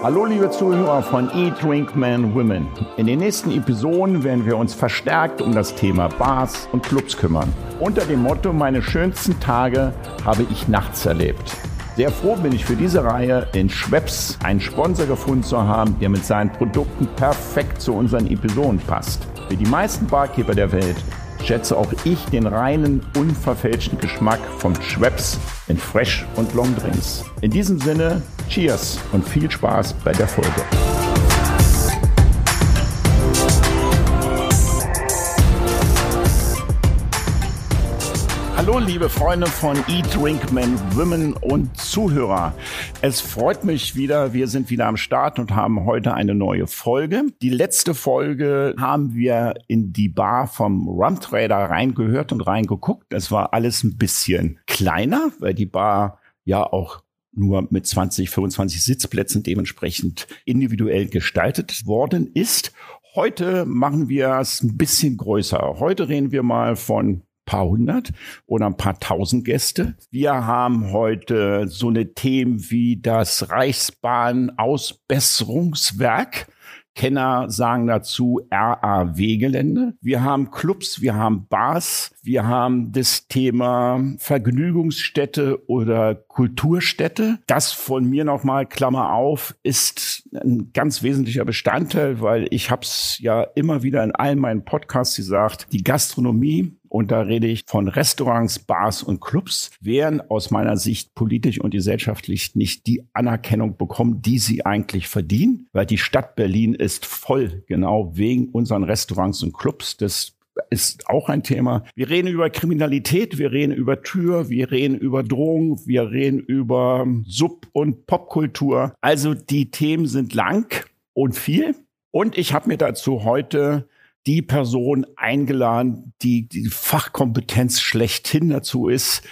Hallo liebe Zuhörer von Eat, Drink, Man, Women. In den nächsten Episoden werden wir uns verstärkt um das Thema Bars und Clubs kümmern. Unter dem Motto Meine schönsten Tage habe ich nachts erlebt. Sehr froh bin ich für diese Reihe in Schweppes einen Sponsor gefunden zu haben, der mit seinen Produkten perfekt zu unseren Episoden passt. Für die meisten Barkeeper der Welt schätze auch ich den reinen, unverfälschten Geschmack von Schweppes in Fresh und Long Drinks. In diesem Sinne, Cheers und viel Spaß bei der Folge. Hallo, liebe Freunde von Eat, Drink, Men, Women und Zuhörer. Es freut mich wieder. Wir sind wieder am Start und haben heute eine neue Folge. Die letzte Folge haben wir in die Bar vom Rum Trader reingehört und reingeguckt. Es war alles ein bisschen kleiner, weil die Bar ja auch nur mit 20, 25 Sitzplätzen dementsprechend individuell gestaltet worden ist. Heute machen wir es ein bisschen größer. Heute reden wir mal von paar hundert oder ein paar tausend Gäste. Wir haben heute so eine Themen wie das Reichsbahn-Ausbesserungswerk. Kenner sagen dazu RAW-Gelände. Wir haben Clubs, wir haben Bars, wir haben das Thema Vergnügungsstätte oder Kulturstätte. Das von mir nochmal, Klammer auf, ist ein ganz wesentlicher Bestandteil, weil ich habe es ja immer wieder in allen meinen Podcasts gesagt, die Gastronomie und da rede ich von Restaurants, Bars und Clubs, werden aus meiner Sicht politisch und gesellschaftlich nicht die Anerkennung bekommen, die sie eigentlich verdienen, weil die Stadt Berlin ist voll genau wegen unseren Restaurants und Clubs. Das ist auch ein Thema. Wir reden über Kriminalität, wir reden über Tür, wir reden über Drohungen, wir reden über Sub- und Popkultur. Also die Themen sind lang und viel. Und ich habe mir dazu heute die Person eingeladen, die die Fachkompetenz schlechthin dazu ist.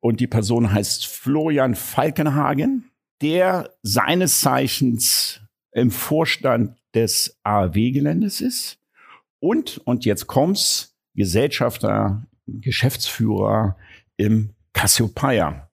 Und die Person heißt Florian Falkenhagen, der seines Zeichens im Vorstand des AW-Geländes ist und, und jetzt kommt's, Gesellschafter, Geschäftsführer im Cassiopeia.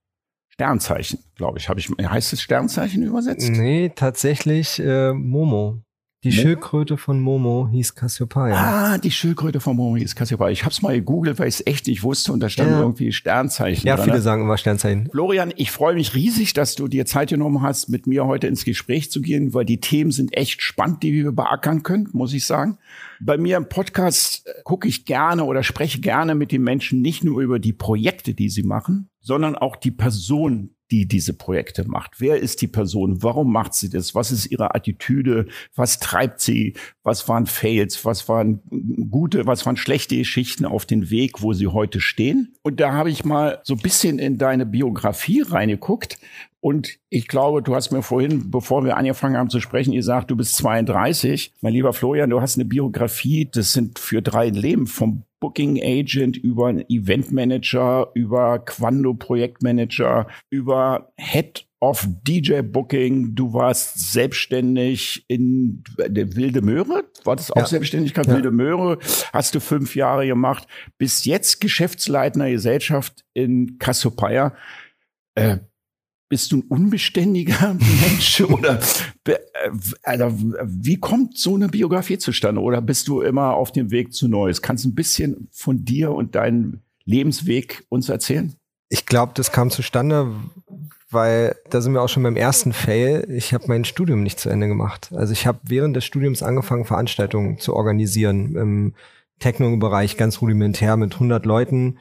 Sternzeichen, glaube ich. Habe ich, heißt es Sternzeichen übersetzt? Nee, tatsächlich äh, Momo. Die? Schildkröte von Momo hieß Cassiopeia. Ah, die Schildkröte von Momo hieß Cassiopeia. Ich habe es mal gegoogelt, weil ich es echt nicht wusste und da stand ja. irgendwie Sternzeichen. Ja, dran. viele sagen immer Sternzeichen. Florian, ich freue mich riesig, dass du dir Zeit genommen hast, mit mir heute ins Gespräch zu gehen, weil die Themen sind echt spannend, die wir beackern können, muss ich sagen. Bei mir im Podcast äh, gucke ich gerne oder spreche gerne mit den Menschen nicht nur über die Projekte, die sie machen, sondern auch die Person, die diese Projekte macht. Wer ist die Person? Warum macht sie das? Was ist ihre Attitüde? Was treibt sie? Was waren Fails? Was waren gute, was waren schlechte Geschichten auf den Weg, wo sie heute stehen? Und da habe ich mal so ein bisschen in deine Biografie reingeguckt. Und ich glaube, du hast mir vorhin, bevor wir angefangen haben zu sprechen, gesagt, du bist 32. Mein lieber Florian, du hast eine Biografie, das sind für drei Leben vom Booking Agent über Event Manager, über Quando Projektmanager, über Head of DJ Booking. Du warst selbstständig in der Wilde Möhre. War das auch ja. Selbstständigkeit? Ja. Wilde Möhre. Hast du fünf Jahre gemacht. Bis jetzt Geschäftsleitender Gesellschaft in Cassiopeia. Äh, bist du ein unbeständiger Mensch oder äh, also, wie kommt so eine Biografie zustande oder bist du immer auf dem Weg zu Neues? Kannst du ein bisschen von dir und deinem Lebensweg uns erzählen? Ich glaube, das kam zustande, weil da sind wir auch schon beim ersten Fail. Ich habe mein Studium nicht zu Ende gemacht. Also ich habe während des Studiums angefangen, Veranstaltungen zu organisieren im Techno-Bereich, ganz rudimentär mit 100 Leuten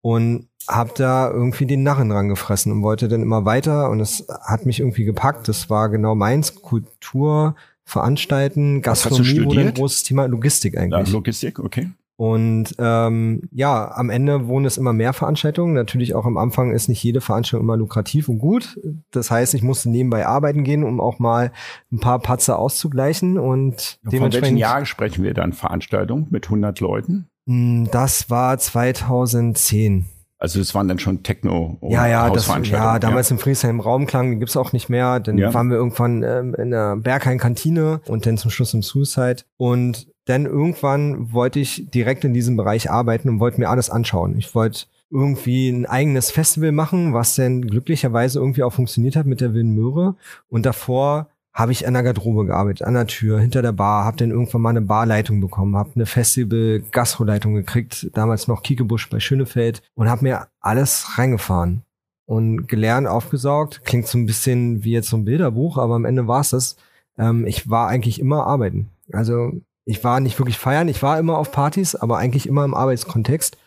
und habe da irgendwie den Narren dran gefressen und wollte dann immer weiter und es hat mich irgendwie gepackt. Das war genau meins, Kultur, Veranstalten, Gastronomie wurde ein großes Thema, Logistik eigentlich. Ja, Logistik, okay. Und ähm, ja, am Ende wurden es immer mehr Veranstaltungen. Natürlich auch am Anfang ist nicht jede Veranstaltung immer lukrativ und gut. Das heißt, ich musste nebenbei arbeiten gehen, um auch mal ein paar Patzer auszugleichen. Und ja, dementsprechend. Von welchen Jahren sprechen wir dann Veranstaltungen mit 100 Leuten? Hm, das war 2010. Also das waren dann schon Techno Ja, ja, das, ja, damals ja. im Friesheim Raumklang, gibt's auch nicht mehr. Dann ja. waren wir irgendwann ähm, in der Berghain-Kantine und dann zum Schluss im Suicide. Und dann irgendwann wollte ich direkt in diesem Bereich arbeiten und wollte mir alles anschauen. Ich wollte irgendwie ein eigenes Festival machen, was dann glücklicherweise irgendwie auch funktioniert hat mit der Wilden Möhre. Und davor habe ich an der Garderobe gearbeitet, an der Tür, hinter der Bar, habe dann irgendwann mal eine Barleitung bekommen, habe eine Festival-Gastroleitung gekriegt, damals noch Kiekebusch bei Schönefeld und habe mir alles reingefahren und gelernt, aufgesaugt. Klingt so ein bisschen wie jetzt so ein Bilderbuch, aber am Ende war es das. Ähm, ich war eigentlich immer arbeiten. Also ich war nicht wirklich feiern, ich war immer auf Partys, aber eigentlich immer im Arbeitskontext.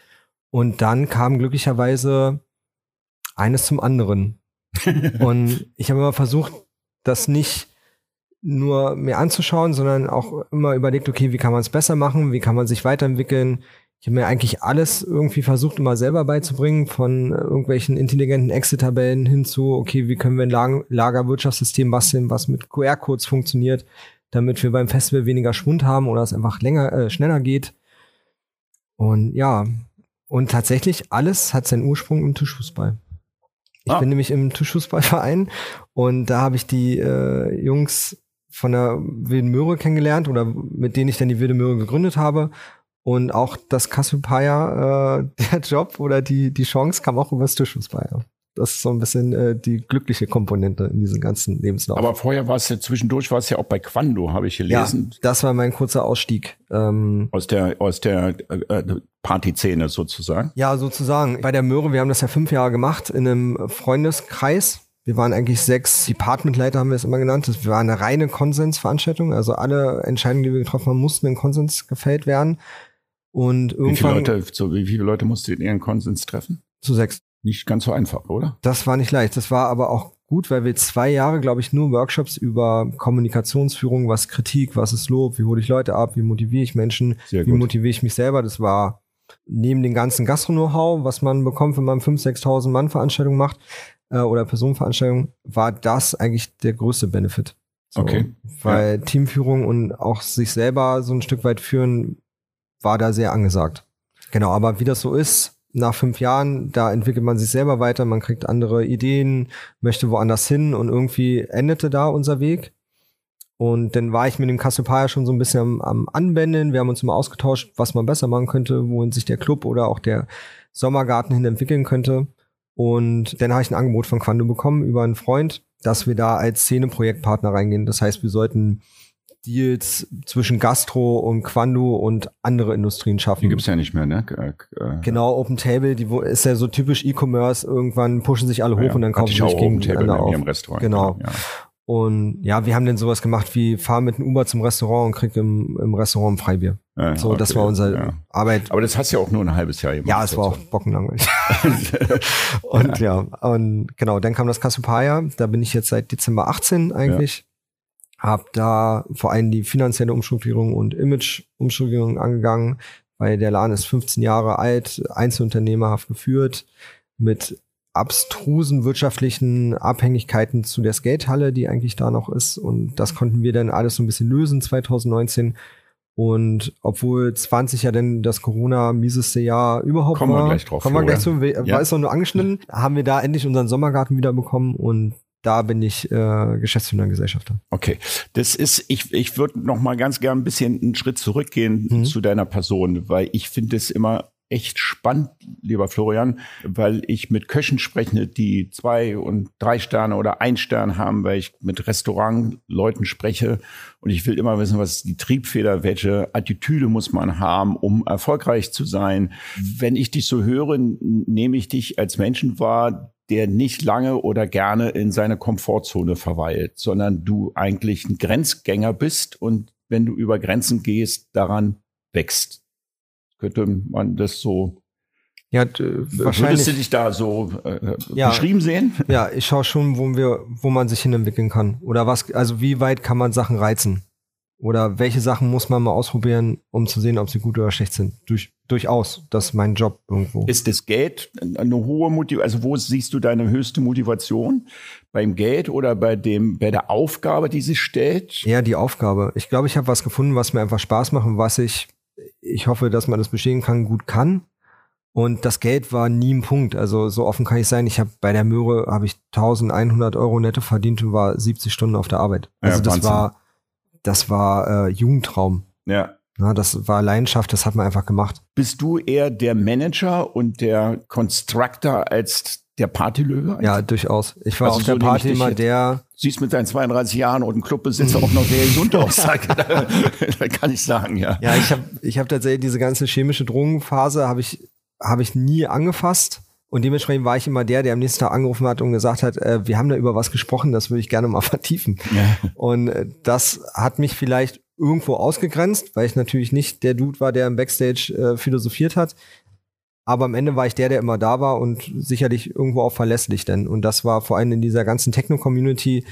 Und dann kam glücklicherweise eines zum anderen. und ich habe immer versucht, das nicht nur mir anzuschauen, sondern auch immer überlegt, okay, wie kann man es besser machen, wie kann man sich weiterentwickeln. Ich habe mir eigentlich alles irgendwie versucht, immer selber beizubringen, von irgendwelchen intelligenten Exit-Tabellen hin zu, okay, wie können wir ein Lagerwirtschaftssystem basteln, was mit QR-Codes funktioniert, damit wir beim Festival weniger Schwund haben oder es einfach länger, äh, schneller geht. Und ja, und tatsächlich alles hat seinen Ursprung im Tischfußball. Ich ah. bin nämlich im Tischfußballverein und da habe ich die äh, Jungs von der Wilden Möhre kennengelernt oder mit denen ich dann die Wilde Möhre gegründet habe. Und auch das Cassiopeia, äh, der Job oder die, die Chance kam auch über das Tischfußball. Das ist so ein bisschen äh, die glückliche Komponente in diesem ganzen Lebenslauf. Aber vorher war es ja zwischendurch, war es ja auch bei Quando, habe ich gelesen. Ja, das war mein kurzer Ausstieg. Ähm, aus der, aus der äh, äh Partyszene sozusagen. Ja, sozusagen. Bei der Möhre, wir haben das ja fünf Jahre gemacht in einem Freundeskreis wir waren eigentlich sechs Departmentleiter, haben wir es immer genannt. Das war eine reine Konsensveranstaltung. Also alle Entscheidungen, die wir getroffen haben, mussten in Konsens gefällt werden. Und irgendwann. Wie viele Leute, so, wie viele Leute musst du in ihren Konsens treffen? Zu sechs. Nicht ganz so einfach, oder? Das war nicht leicht. Das war aber auch gut, weil wir zwei Jahre, glaube ich, nur Workshops über Kommunikationsführung, was Kritik, was ist Lob, wie hole ich Leute ab, wie motiviere ich Menschen, wie motiviere ich mich selber. Das war neben dem ganzen Gastro-Know-how, was man bekommt, wenn man 5.000, 6.000 Mann Veranstaltungen macht, äh, oder Personenveranstaltungen, war das eigentlich der größte Benefit. So, okay. Weil ja. Teamführung und auch sich selber so ein Stück weit führen, war da sehr angesagt. Genau, aber wie das so ist, nach fünf Jahren, da entwickelt man sich selber weiter, man kriegt andere Ideen, möchte woanders hin und irgendwie endete da unser Weg. Und dann war ich mit dem Cassiopeia schon so ein bisschen am, am Anwenden. Wir haben uns immer ausgetauscht, was man besser machen könnte, wohin sich der Club oder auch der Sommergarten hin entwickeln könnte. Und dann habe ich ein Angebot von Quando bekommen über einen Freund, dass wir da als Szene-Projektpartner reingehen. Das heißt, wir sollten Deals zwischen Gastro und Quando und andere Industrien schaffen. Die gibt's ja nicht mehr, ne? Äh, genau, Open Table, die ist ja so typisch E-Commerce. Irgendwann pushen sich alle hoch ja, und dann kaufen sie sich gegeneinander auf. Genau. Ja. Und ja, wir haben dann sowas gemacht wie fahr mit dem Uber zum Restaurant und krieg im, im Restaurant ein Freibier. Ja, so, okay, das war unsere ja. Arbeit. Aber das hast du ja auch nur ein halbes Jahr gemacht. Ja, es war auch bockenlangweilig. und ja. ja. und genau, dann kam das Cassiopeia. Da bin ich jetzt seit Dezember 18 eigentlich. Hab da vor allem die finanzielle Umstrukturierung und Image-Umstrukturierung angegangen, weil der Laden ist 15 Jahre alt, Einzelunternehmerhaft geführt, mit abstrusen wirtschaftlichen Abhängigkeiten zu der Skatehalle, die eigentlich da noch ist. Und das konnten wir dann alles so ein bisschen lösen 2019. Und obwohl 20 ja denn das Corona-mieseste Jahr überhaupt kommen war, wir gleich drauf. Kommen wir gleich zu, war ja. es noch nur angeschnitten, haben wir da endlich unseren Sommergarten wieder bekommen und da bin ich äh, Geschäftsführer Gesellschafter. Okay, das ist, ich, ich würde noch mal ganz gern ein bisschen einen Schritt zurückgehen mhm. zu deiner Person, weil ich finde es immer echt spannend, lieber Florian, weil ich mit Köchen spreche, die zwei und drei Sterne oder ein Stern haben, weil ich mit Restaurantleuten spreche und ich will immer wissen, was ist die Triebfeder, welche Attitüde muss man haben, um erfolgreich zu sein. Wenn ich dich so höre, nehme ich dich als Menschen wahr, der nicht lange oder gerne in seine Komfortzone verweilt, sondern du eigentlich ein Grenzgänger bist und wenn du über Grenzen gehst, daran wächst. Könnte man das so ja, wahrscheinlich. Würdest du dich da so äh, ja, beschrieben sehen? Ja, ich schaue schon, wo wir, wo man sich hinentwickeln kann. Oder was, also wie weit kann man Sachen reizen? Oder welche Sachen muss man mal ausprobieren, um zu sehen, ob sie gut oder schlecht sind? Durch, durchaus. Das ist mein Job irgendwo. Ist das Geld eine hohe Motivation? Also wo siehst du deine höchste Motivation? Beim Geld oder bei dem, bei der Aufgabe, die sich stellt? Ja, die Aufgabe. Ich glaube, ich habe was gefunden, was mir einfach Spaß macht und was ich ich hoffe, dass man das bestehen kann, gut kann. Und das Geld war nie ein Punkt. Also so offen kann ich sein. Ich habe bei der Möhre habe ich 1100 Euro netto verdient und war 70 Stunden auf der Arbeit. Also ja, das war, das war äh, Jugendtraum. Ja. Na, das war Leidenschaft, das hat man einfach gemacht. Bist du eher der Manager und der Constructor als der Partylöwe? Ja, durchaus. Ich war also auf der so Party immer der. Siehst mit deinen 32 Jahren und ein Clubbesitzer auch noch sehr gesund aus, da, da kann ich sagen, ja. Ja, ich habe ich hab tatsächlich diese ganze chemische Drogenphase habe ich, hab ich nie angefasst. Und dementsprechend war ich immer der, der am nächsten Tag angerufen hat und gesagt hat, äh, wir haben da über was gesprochen, das würde ich gerne mal vertiefen. Ja. Und äh, das hat mich vielleicht irgendwo ausgegrenzt, weil ich natürlich nicht der Dude war, der im Backstage äh, philosophiert hat. Aber am Ende war ich der, der immer da war und sicherlich irgendwo auch verlässlich denn. Und das war vor allem in dieser ganzen Techno-Community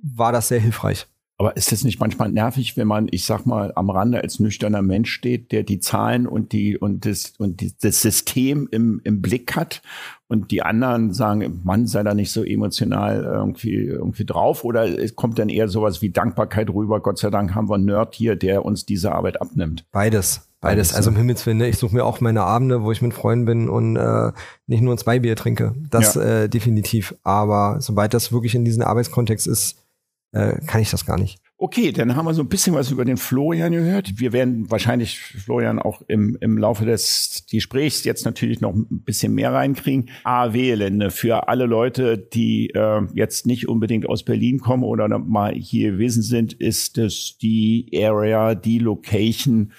war das sehr hilfreich. Aber ist es nicht manchmal nervig, wenn man, ich sag mal, am Rande als nüchterner Mensch steht, der die Zahlen und die und das und die, das System im, im Blick hat und die anderen sagen, Mann, sei da nicht so emotional irgendwie irgendwie drauf oder es kommt dann eher sowas wie Dankbarkeit rüber. Gott sei Dank haben wir einen Nerd hier, der uns diese Arbeit abnimmt. Beides. Beides, also im Himmelswillen, ne? ich suche mir auch meine Abende, wo ich mit Freunden bin und äh, nicht nur zwei Bier trinke. Das ja. äh, definitiv. Aber sobald das wirklich in diesem Arbeitskontext ist, äh, kann ich das gar nicht. Okay, dann haben wir so ein bisschen was über den Florian gehört. Wir werden wahrscheinlich Florian auch im, im Laufe des Gesprächs jetzt natürlich noch ein bisschen mehr reinkriegen. AW-Lände für alle Leute, die äh, jetzt nicht unbedingt aus Berlin kommen oder mal hier gewesen sind, ist es die Area, die Location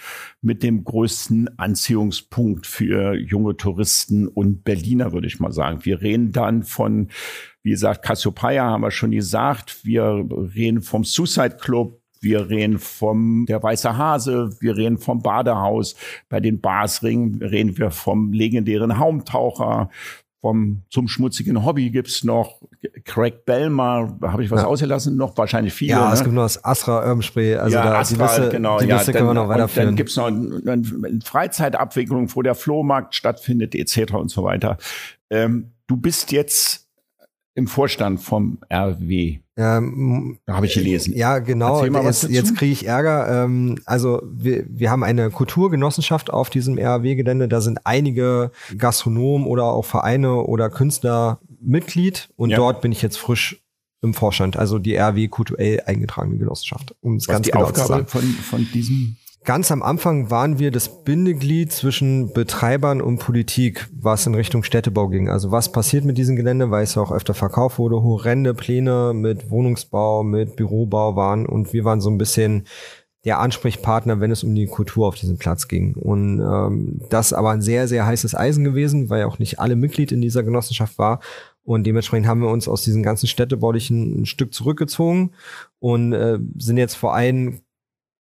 mit dem größten Anziehungspunkt für junge Touristen und Berliner, würde ich mal sagen. Wir reden dann von wie gesagt, Cassiopeia haben wir schon gesagt. Wir reden vom Suicide Club. Wir reden vom Der Weiße Hase, wir reden vom Badehaus, bei den Barsringen reden wir vom legendären Haumtaucher, vom zum schmutzigen Hobby gibt's noch Craig Bellmar, habe ich was ja. ausgelassen? Noch wahrscheinlich viele. Ja, ne? es gibt noch das Astra Urban Spray. Also ja, da, Astra, die Liste, genau. Die Liste ja, können wir noch weiterführen. Dann gibt's noch eine, eine Freizeitabwicklung, wo der Flohmarkt stattfindet, etc. und so weiter. Ähm, du bist jetzt im Vorstand vom RW. Ähm, habe ich gelesen. Ja, genau. Jetzt, jetzt kriege ich Ärger. Ähm, also wir, wir haben eine Kulturgenossenschaft auf diesem RW-Gelände. Da sind einige Gastronomen oder auch Vereine oder Künstler Mitglied und ja. dort bin ich jetzt frisch im Vorstand, also die RW kulturell eingetragene Genossenschaft. Um es ganz die genau Aufgabe zu sagen. Von, von diesem Ganz am Anfang waren wir das Bindeglied zwischen Betreibern und Politik, was in Richtung Städtebau ging. Also was passiert mit diesem Gelände, weil es auch öfter verkauft wurde, horrende Pläne mit Wohnungsbau, mit Bürobau waren und wir waren so ein bisschen der Ansprechpartner, wenn es um die Kultur auf diesem Platz ging. Und ähm, das aber ein sehr, sehr heißes Eisen gewesen, weil auch nicht alle Mitglied in dieser Genossenschaft war. Und dementsprechend haben wir uns aus diesen ganzen städtebaulichen ein Stück zurückgezogen und äh, sind jetzt vor allem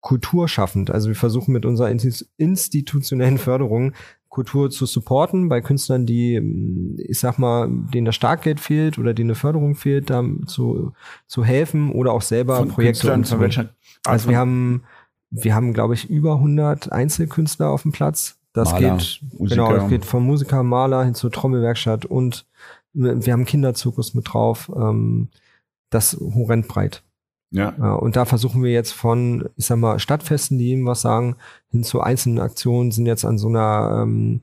kulturschaffend. Also wir versuchen mit unserer institutionellen Förderung Kultur zu supporten bei Künstlern, die, ich sag mal, denen das Startgeld fehlt oder denen eine Förderung fehlt, da zu, zu helfen oder auch selber Von Projekte umzusetzen. Also wir haben, wir haben, glaube ich, über 100 Einzelkünstler auf dem Platz. Das Maler, geht, Musiker. genau, das geht vom Musiker, Maler hin zur Trommelwerkstatt und wir haben Kinderzirkus mit drauf. Ähm, das horrend breit. Ja. Und da versuchen wir jetzt von, ich sag mal, Stadtfesten, die ihm was sagen, hin zu einzelnen Aktionen, sind jetzt an so einer ähm,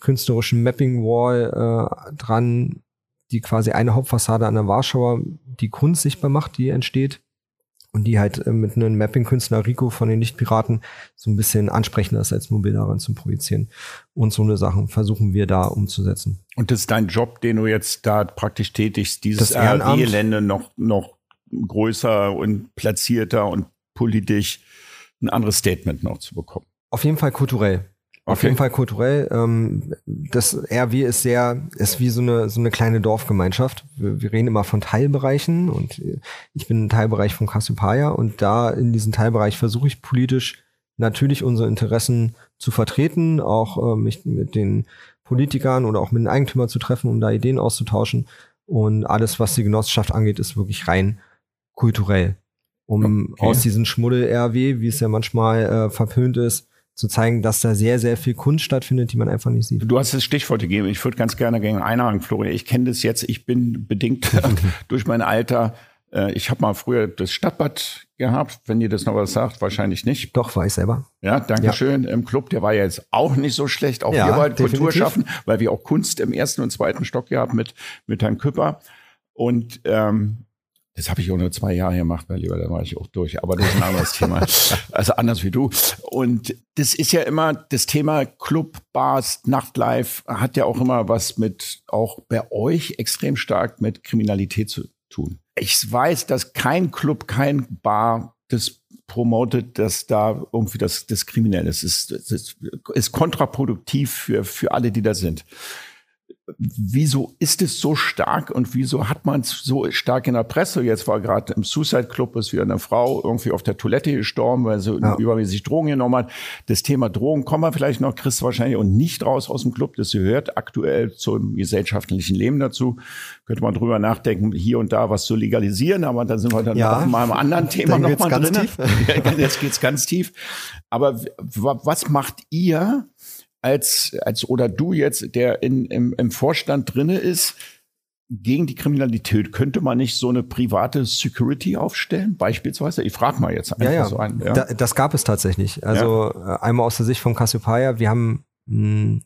künstlerischen Mapping Wall äh, dran, die quasi eine Hauptfassade an der Warschauer die Kunst sichtbar macht, die entsteht. Und die halt äh, mit einem Mapping-Künstler Rico von den Lichtpiraten so ein bisschen ansprechender ist, als mobil daran zu projizieren. Und so eine Sachen versuchen wir da umzusetzen. Und das ist dein Job, den du jetzt da praktisch tätigst, dieses RW-Lände noch, noch größer und platzierter und politisch ein anderes Statement noch zu bekommen. Auf jeden Fall kulturell. Okay. Auf jeden Fall kulturell. Ähm, das RW ist sehr, ist wie so eine, so eine kleine Dorfgemeinschaft. Wir, wir reden immer von Teilbereichen und ich bin ein Teilbereich von Cassiopeia und da in diesem Teilbereich versuche ich politisch natürlich unsere Interessen zu vertreten, auch äh, mich mit den Politikern oder auch mit den Eigentümern zu treffen, um da Ideen auszutauschen. Und alles, was die Genossenschaft angeht, ist wirklich rein kulturell, um okay. aus diesem Schmuddel-RW, wie es ja manchmal äh, verpönt ist, zu zeigen, dass da sehr, sehr viel Kunst stattfindet, die man einfach nicht sieht. Du hast das Stichwort gegeben. Ich würde ganz gerne gegen einhaken, Florian. Ich kenne das jetzt. Ich bin bedingt durch mein Alter. Äh, ich habe mal früher das Stadtbad gehabt, wenn ihr das noch was sagt, wahrscheinlich nicht. Doch, war ich selber. Ja, danke schön. Im Club, der war ja jetzt auch nicht so schlecht. Auch ja, wir wollten Kultur schaffen, weil wir auch Kunst im ersten und zweiten Stock gehabt mit, mit Herrn Küpper. Und ähm, Das habe ich auch nur zwei Jahre gemacht, mein Lieber, da war ich auch durch. Aber das ist ein anderes Thema. Also anders wie du. Und das ist ja immer das Thema Club, Bars, Nachtlife hat ja auch immer was mit, auch bei euch extrem stark mit Kriminalität zu tun. Ich weiß, dass kein Club, kein Bar das promotet, dass da irgendwie das, das kriminell ist. Es ist, ist, ist kontraproduktiv für, für alle, die da sind wieso ist es so stark und wieso hat man es so stark in der Presse? Jetzt war gerade im Suicide Club ist wieder eine Frau irgendwie auf der Toilette gestorben, weil sie ja. übermäßig Drogen genommen hat. Das Thema Drogen kommen wir vielleicht noch, Chris wahrscheinlich und nicht raus aus dem Club. Das gehört aktuell zum gesellschaftlichen Leben dazu. Könnte man drüber nachdenken, hier und da was zu legalisieren, aber da sind wir dann ja. mal einem anderen Thema nochmal drin. Tief. Jetzt geht's ganz tief. Aber was macht ihr? Als, als oder du jetzt, der in, im, im Vorstand drinne ist, gegen die Kriminalität könnte man nicht so eine private Security aufstellen, beispielsweise? Ich frage mal jetzt einfach ja, ja. so ein. Ja. Da, das gab es tatsächlich. Also ja. Äh, einmal aus der Sicht von Cassiopeia, wir haben mh, hm,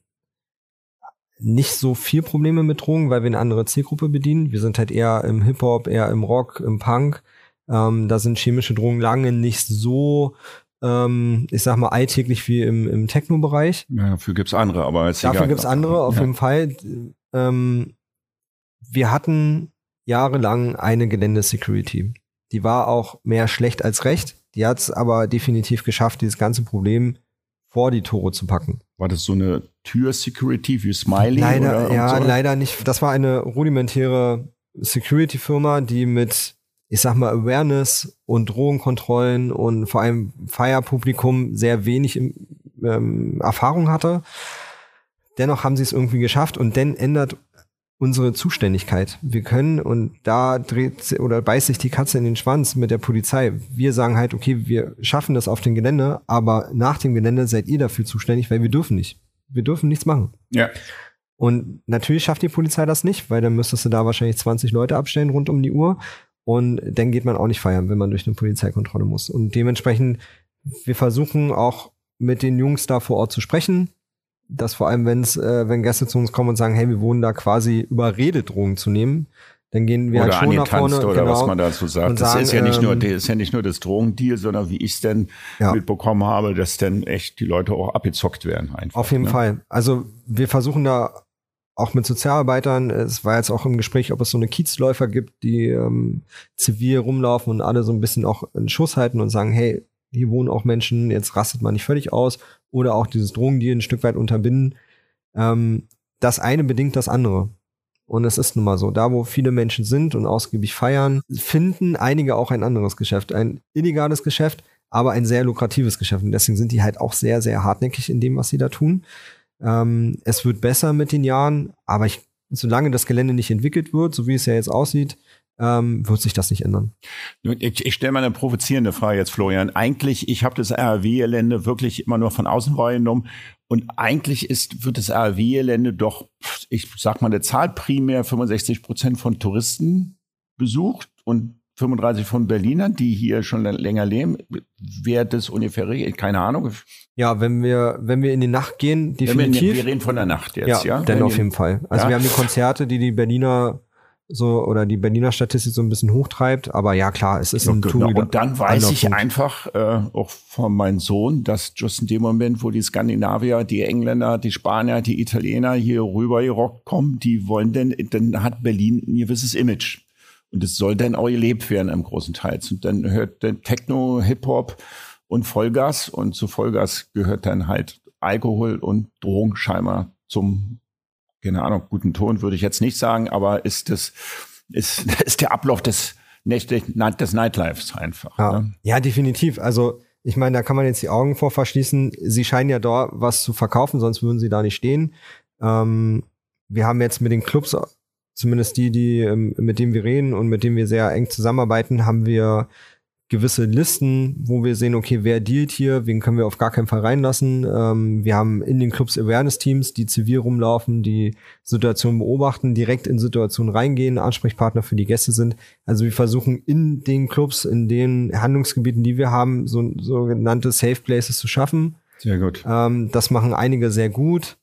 nicht so viel Probleme mit Drogen, weil wir eine andere Zielgruppe bedienen. Wir sind halt eher im Hip-Hop, eher im Rock, im Punk. Ähm, da sind chemische Drogen lange nicht so ähm, ich sag mal, alltäglich wie im, im Techno-Bereich. Ja, dafür gibt's andere, aber ist Dafür egal. gibt's andere, auf ja. jeden Fall. Ähm, wir hatten jahrelang eine Geländesecurity. Die war auch mehr schlecht als recht. Die hat's aber definitiv geschafft, dieses ganze Problem vor die Tore zu packen. War das so eine Tür-Security wie Smiley? Leider, ja, so? leider nicht. Das war eine rudimentäre Security-Firma, die mit ich sag mal, Awareness und Drogenkontrollen und vor allem Feierpublikum sehr wenig ähm, Erfahrung hatte. Dennoch haben sie es irgendwie geschafft und dann ändert unsere Zuständigkeit. Wir können, und da dreht oder beißt sich die Katze in den Schwanz mit der Polizei. Wir sagen halt, okay, wir schaffen das auf dem Gelände, aber nach dem Gelände seid ihr dafür zuständig, weil wir dürfen nicht. Wir dürfen nichts machen. Ja. Und natürlich schafft die Polizei das nicht, weil dann müsstest du da wahrscheinlich 20 Leute abstellen rund um die Uhr. Und dann geht man auch nicht feiern, wenn man durch eine Polizeikontrolle muss. Und dementsprechend, wir versuchen auch mit den Jungs da vor Ort zu sprechen, dass vor allem, wenn's, äh, wenn Gäste zu uns kommen und sagen, hey, wir wurden da quasi überredet, Drogen zu nehmen, dann gehen wir oder halt schon nach vorne. Oder genau, was man dazu sagt. Sagen, das ist ja nicht nur, ähm, das ist ja nicht nur das Drogendeal, sondern wie ich es denn ja. mitbekommen habe, dass dann echt die Leute auch abgezockt werden einfach. Auf jeden ne? Fall. Also wir versuchen da auch mit Sozialarbeitern. Es war jetzt auch im Gespräch, ob es so eine Kiezläufer gibt, die ähm, zivil rumlaufen und alle so ein bisschen auch einen Schuss halten und sagen, hey, hier wohnen auch Menschen, jetzt rastet man nicht völlig aus. Oder auch dieses Drogendeal ein Stück weit unterbinden. Ähm, das eine bedingt das andere. Und es ist nun mal so, da wo viele Menschen sind und ausgiebig feiern, finden einige auch ein anderes Geschäft. Ein illegales Geschäft, aber ein sehr lukratives Geschäft. Und deswegen sind die halt auch sehr, sehr hartnäckig in dem, was sie da tun. Ähm, es wird besser mit den Jahren, aber ich, solange das Gelände nicht entwickelt wird, so wie es ja jetzt aussieht, ähm, wird sich das nicht ändern. Ich, ich stelle mal eine provozierende Frage jetzt, Florian. Eigentlich, ich habe das RW-Gelände wirklich immer nur von außen wahrgenommen und eigentlich ist, wird das RW-Gelände doch, ich sag mal, der Zahl primär 65 Prozent von Touristen besucht und 35 von Berlinern, die hier schon länger leben. Wer das ungefähr keine Ahnung. Ja, wenn wir, wenn wir in die Nacht gehen, definitiv. Wir, wir, reden von der Nacht jetzt, ja? ja? Dann auf jeden Fall. Also ja. wir haben die Konzerte, die die Berliner so oder die Berliner Statistik so ein bisschen hochtreibt, aber ja klar, es ist ein Tool. Und dann weiß ich Punkt. einfach äh, auch von meinem Sohn, dass just in dem Moment, wo die Skandinavier, die Engländer, die Spanier, die Italiener hier rüber gerockt kommen, die wollen denn, dann hat Berlin ein gewisses Image. Und es soll dann auch gelebt werden im großen Teil. Und dann hört der Techno, Hip-Hop und Vollgas. Und zu Vollgas gehört dann halt Alkohol und Drogen scheinbar zum, keine Ahnung, guten Ton würde ich jetzt nicht sagen, aber ist das, ist, ist der Ablauf des, des Nightlifes einfach. Ja, ne? ja definitiv. Also, ich meine, da kann man jetzt die Augen vor verschließen. Sie scheinen ja dort was zu verkaufen, sonst würden sie da nicht stehen. Ähm, wir haben jetzt mit den Clubs zumindest die, die ähm, mit denen wir reden und mit denen wir sehr eng zusammenarbeiten, haben wir gewisse Listen, wo wir sehen, okay, wer dealt hier, wen können wir auf gar keinen Fall reinlassen. Ähm, wir haben in den Clubs Awareness-Teams, die zivil rumlaufen, die Situationen beobachten, direkt in Situationen reingehen, Ansprechpartner für die Gäste sind. Also wir versuchen in den Clubs, in den Handlungsgebieten, die wir haben, so sogenannte Safe Places zu schaffen. Sehr gut. Ähm, das machen einige sehr gut.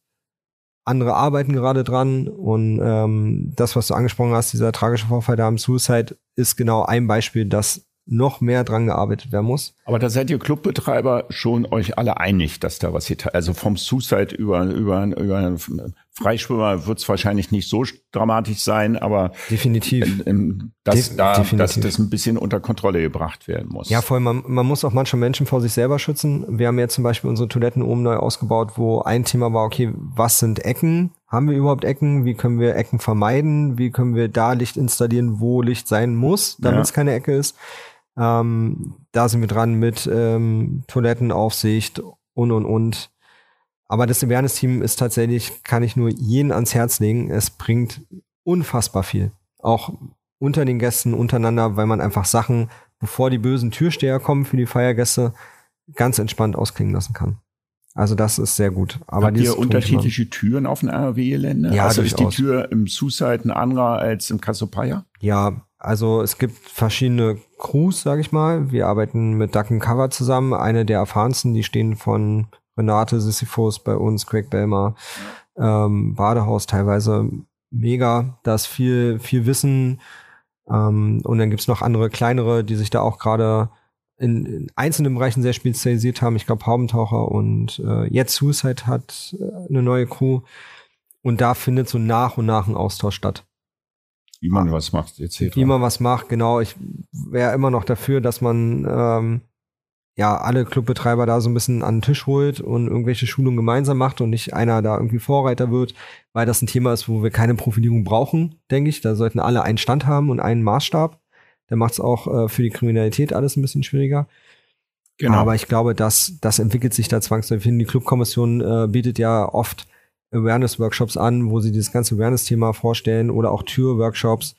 Andere arbeiten gerade dran und ähm, das, was du angesprochen hast, dieser tragische Vorfall da am Suicide, ist genau ein Beispiel, dass noch mehr dran gearbeitet werden muss. Aber da seid ihr Clubbetreiber schon euch alle einig, dass da was hier, also vom Suicide über, über, über Freischwimmer wird es wahrscheinlich nicht so dramatisch sein, aber definitiv, in, in, dass, De da, definitiv. dass das ein bisschen unter Kontrolle gebracht werden muss. Ja, vor allem, man, man muss auch manche Menschen vor sich selber schützen. Wir haben jetzt zum Beispiel unsere Toiletten oben neu ausgebaut, wo ein Thema war, okay, was sind Ecken? Haben wir überhaupt Ecken? Wie können wir Ecken vermeiden? Wie können wir da Licht installieren, wo Licht sein muss, damit es keine Ecke ist? Ähm, da sind wir dran mit ähm, Toilettenaufsicht und und und. Aber das Awareness-Team ist tatsächlich, kann ich nur jeden ans Herz legen. Es bringt unfassbar viel. Auch unter den Gästen, untereinander, weil man einfach Sachen, bevor die bösen Türsteher kommen für die Feiergäste, ganz entspannt ausklingen lassen kann. Also das ist sehr gut. Aber Habt ihr unterschiedliche Türen auf dem RW-Gelände? Ja, also durchaus. ist die Tür im Suicide eine andere als im Cassiopeia? Ja, also es gibt verschiedene Crews, sage ich mal. Wir arbeiten mit Duck Cover zusammen. Eine der erfahrensten, die stehen von Renate Sisyphus bei uns, Craig Belmer, ähm, Badehaus teilweise mega. Da ist viel, viel Wissen. Ähm, und dann gibt's noch andere kleinere, die sich da auch gerade in, in einzelnen Bereichen sehr spezialisiert haben. Ich glaube, Haubentaucher und äh, jetzt Suicide hat äh, eine neue Crew. Und da findet so nach und nach ein Austausch statt. Wie man was macht, etc. Wie man was macht, genau. Ich wäre immer noch dafür, dass man ähm, ja alle Clubbetreiber da so ein bisschen an den Tisch holt und irgendwelche Schulungen gemeinsam macht und nicht einer da irgendwie Vorreiter wird, weil das ein Thema ist, wo wir keine Profilierung brauchen, denke ich. Da sollten alle einen Stand haben und einen Maßstab. Der macht es auch äh, für die Kriminalität alles ein bisschen schwieriger. Genau. Aber ich glaube, dass das entwickelt sich da zwangsläufig hin. Die Clubkommission äh, bietet ja oft Awareness-Workshops an, wo sie dieses ganze Awareness-Thema vorstellen oder auch Tür-Workshops.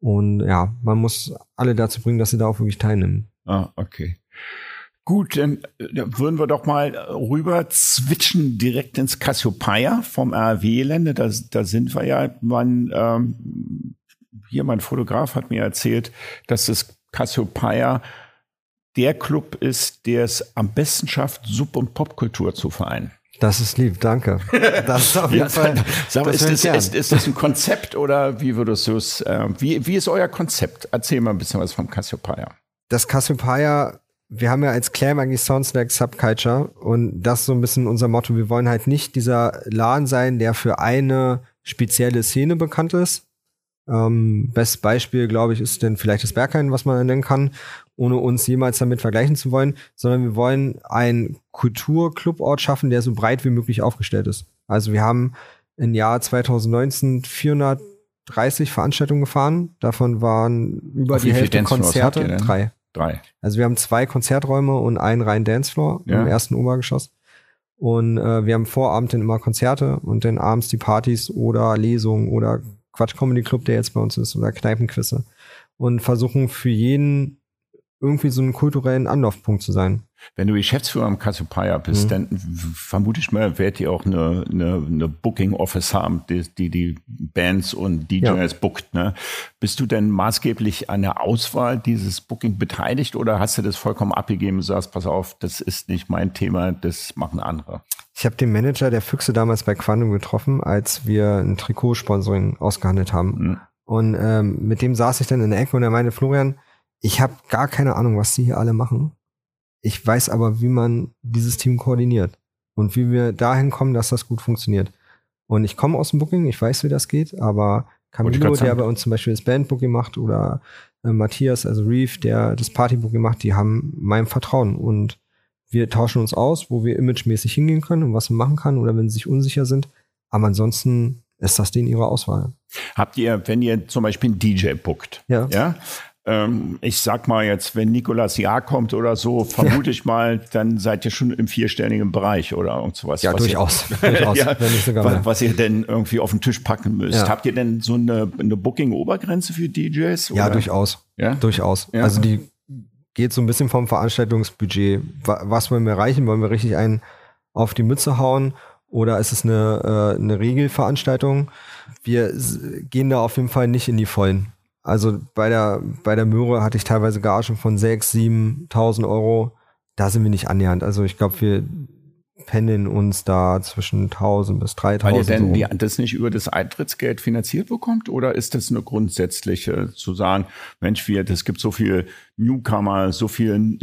Und ja, man muss alle dazu bringen, dass sie da auch wirklich teilnehmen. Ah, okay. Gut, dann würden wir doch mal rüber switchen direkt ins Cassiopeia vom RW-Gelände. Da, da sind wir ja. Man, ähm, hier mein Fotograf hat mir erzählt, dass das Cassiopeia der Club ist, der es am besten schafft, Sub- und Popkultur zu vereinen. Das ist lieb, danke. Das ist auf jeden ja, Fall. Sag mal, ist, das, ist, ist, das ein Konzept oder wie würdest du es, äh, wie, wie ist euer Konzept? Erzähl mal ein bisschen was vom Cassiopeia. Das Cassiopeia, wir haben ja als Claim eigentlich Sounds like Subculture und das ist so ein bisschen unser Motto. Wir wollen halt nicht dieser Laden sein, der für eine spezielle Szene bekannt ist. Ähm, Bestes Beispiel, glaube ich, ist denn vielleicht das Berghain, was man nennen kann ohne uns jemals damit vergleichen zu wollen, sondern wir wollen einen Kulturclubort schaffen, der so breit wie möglich aufgestellt ist. Also wir haben im Jahr 2019 430 Veranstaltungen gefahren. Davon waren über Auf die Hälfte Konzerte. Drei. Drei. Also wir haben zwei Konzerträume und einen reinen Dancefloor ja. im ersten Obergeschoss. Und äh, wir haben Vorabend dann immer Konzerte und dann abends die Partys oder Lesungen oder Quatsch Comedy Club, der jetzt bei uns ist, oder Kneipenquisse. Und versuchen für jeden irgendwie so einen kulturellen Anlaufpunkt zu sein. Wenn du Geschäftsführer am Cassiopeia bist, mhm. dann vermute ich mal, werdet ihr auch eine, eine, eine Booking Office haben, die, die die Bands und DJs ja. bookt. Ne? Bist du denn maßgeblich an der Auswahl dieses Booking beteiligt oder hast du das vollkommen abgegeben und sagst, pass auf, das ist nicht mein Thema, das machen andere? Ich habe den Manager der Füchse damals bei Quantum getroffen, als wir ein Trikotsponsoring ausgehandelt haben. Mhm. Und ähm, mit dem saß ich dann in der Ecke und er meinte, Florian, ich habe gar keine Ahnung, was die hier alle machen. Ich weiß aber, wie man dieses Team koordiniert und wie wir dahin kommen, dass das gut funktioniert. Und ich komme aus dem Booking, ich weiß, wie das geht, aber Camilo, der bei uns zum Beispiel das Bandbooking macht, oder äh, Matthias, also Reef, der das Partybooking macht, die haben mein Vertrauen und wir tauschen uns aus, wo wir imagemäßig hingehen können und was wir machen können oder wenn sie sich unsicher sind. Aber ansonsten ist das denen ihre Auswahl. Habt ihr, wenn ihr zum Beispiel einen DJ bookt, ja. ja ähm, ich sag mal jetzt, wenn Nikolas Jahr kommt oder so, vermute ich mal, dann seid ihr schon im vierstelligen Bereich oder irgend sowas. Ja, durchaus. Ihr, durchaus ja, wenn nicht sogar was, was, ihr denn irgendwie auf den Tisch packen müsst. Ja. Habt ihr denn so eine, eine Booking-Obergrenze für DJs? Oder? Ja, durchaus. Ja? Durchaus. Ja. Also die geht so ein bisschen vom Veranstaltungsbudget. Was wollen wir erreichen? Wollen wir richtig einen auf die Mütze hauen? Oder ist es eine, äh, eine Regelveranstaltung? Wir gehen da auf jeden Fall nicht in die Vollen. Also bei der, bei der Möhre hatte ich teilweise Gagen von 6.000, 7.000 Euro. Da sind wir nicht annähernd. Also ich glaube, wir pendeln uns da zwischen 1000 bis 3000. Weil ihr denn die, das nicht über das Eintrittsgeld finanziert bekommt oder ist das eine grundsätzliche zu sagen, Mensch, wir, es gibt so viel Newcomer, so viel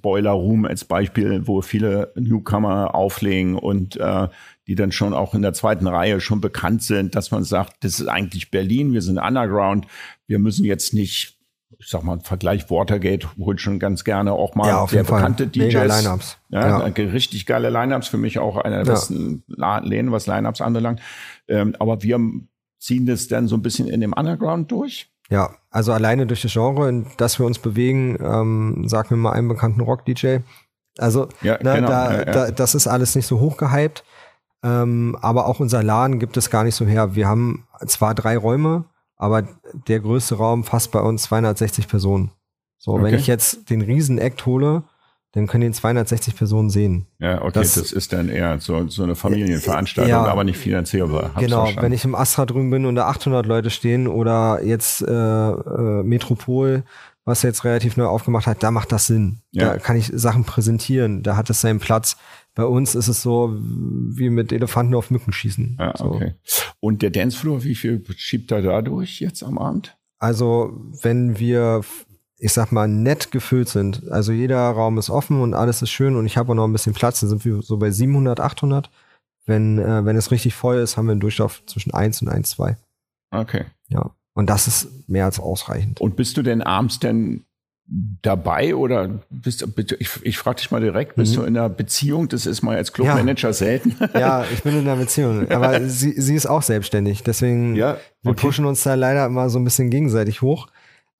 Boiler Room als Beispiel, wo viele Newcomer auflegen und äh, die dann schon auch in der zweiten Reihe schon bekannt sind, dass man sagt, das ist eigentlich Berlin, wir sind Underground, wir müssen jetzt nicht ich sag mal, Vergleich Watergate holt schon ganz gerne auch mal ja, sehr bekannte Fall. DJs. Mega Lineups. Ja, ja. richtig geile Lineups. Für mich auch einer der ja. besten Läden, was Lineups anbelangt. Ähm, aber wir ziehen das dann so ein bisschen in dem Underground durch. Ja, also alleine durch das Genre, in das wir uns bewegen, ähm, sag mir mal einen bekannten Rock-DJ. Also, ja, ne, genau. da, ja, da, das ist alles nicht so hoch gehypt. Ähm, aber auch unser Laden gibt es gar nicht so her. Wir haben zwar drei Räume, aber der größte Raum fasst bei uns 260 Personen. So, okay. wenn ich jetzt den Riesen-Act hole, dann können ihn 260 Personen sehen. Ja, okay, das, das ist dann eher so, so eine Familienveranstaltung, ja, aber nicht finanzierbar. Hab's genau, verstanden. wenn ich im Astra drüben bin und da 800 Leute stehen oder jetzt äh, äh, Metropol, was jetzt relativ neu aufgemacht hat, da macht das Sinn. Ja. Da kann ich Sachen präsentieren, da hat es seinen Platz. Bei uns ist es so wie mit Elefanten auf Mücken schießen. So. okay. Und der Dancefloor, wie viel schiebt er da durch jetzt am Abend? Also, wenn wir, ich sag mal, nett gefüllt sind, also jeder Raum ist offen und alles ist schön und ich habe auch noch ein bisschen Platz, dann sind wir so bei 700, 800. Wenn, äh, wenn es richtig voll ist, haben wir einen Durchlauf zwischen 1 und 1, 2. Okay. Ja. Und das ist mehr als ausreichend. Und bist du denn abends denn dabei oder bist ich, ich frage dich mal direkt, bist mhm. du in einer Beziehung? Das ist mal als Clubmanager ja. selten. Ja, ich bin in einer Beziehung, aber sie, sie ist auch selbstständig, deswegen ja, okay. wir pushen uns da leider immer so ein bisschen gegenseitig hoch.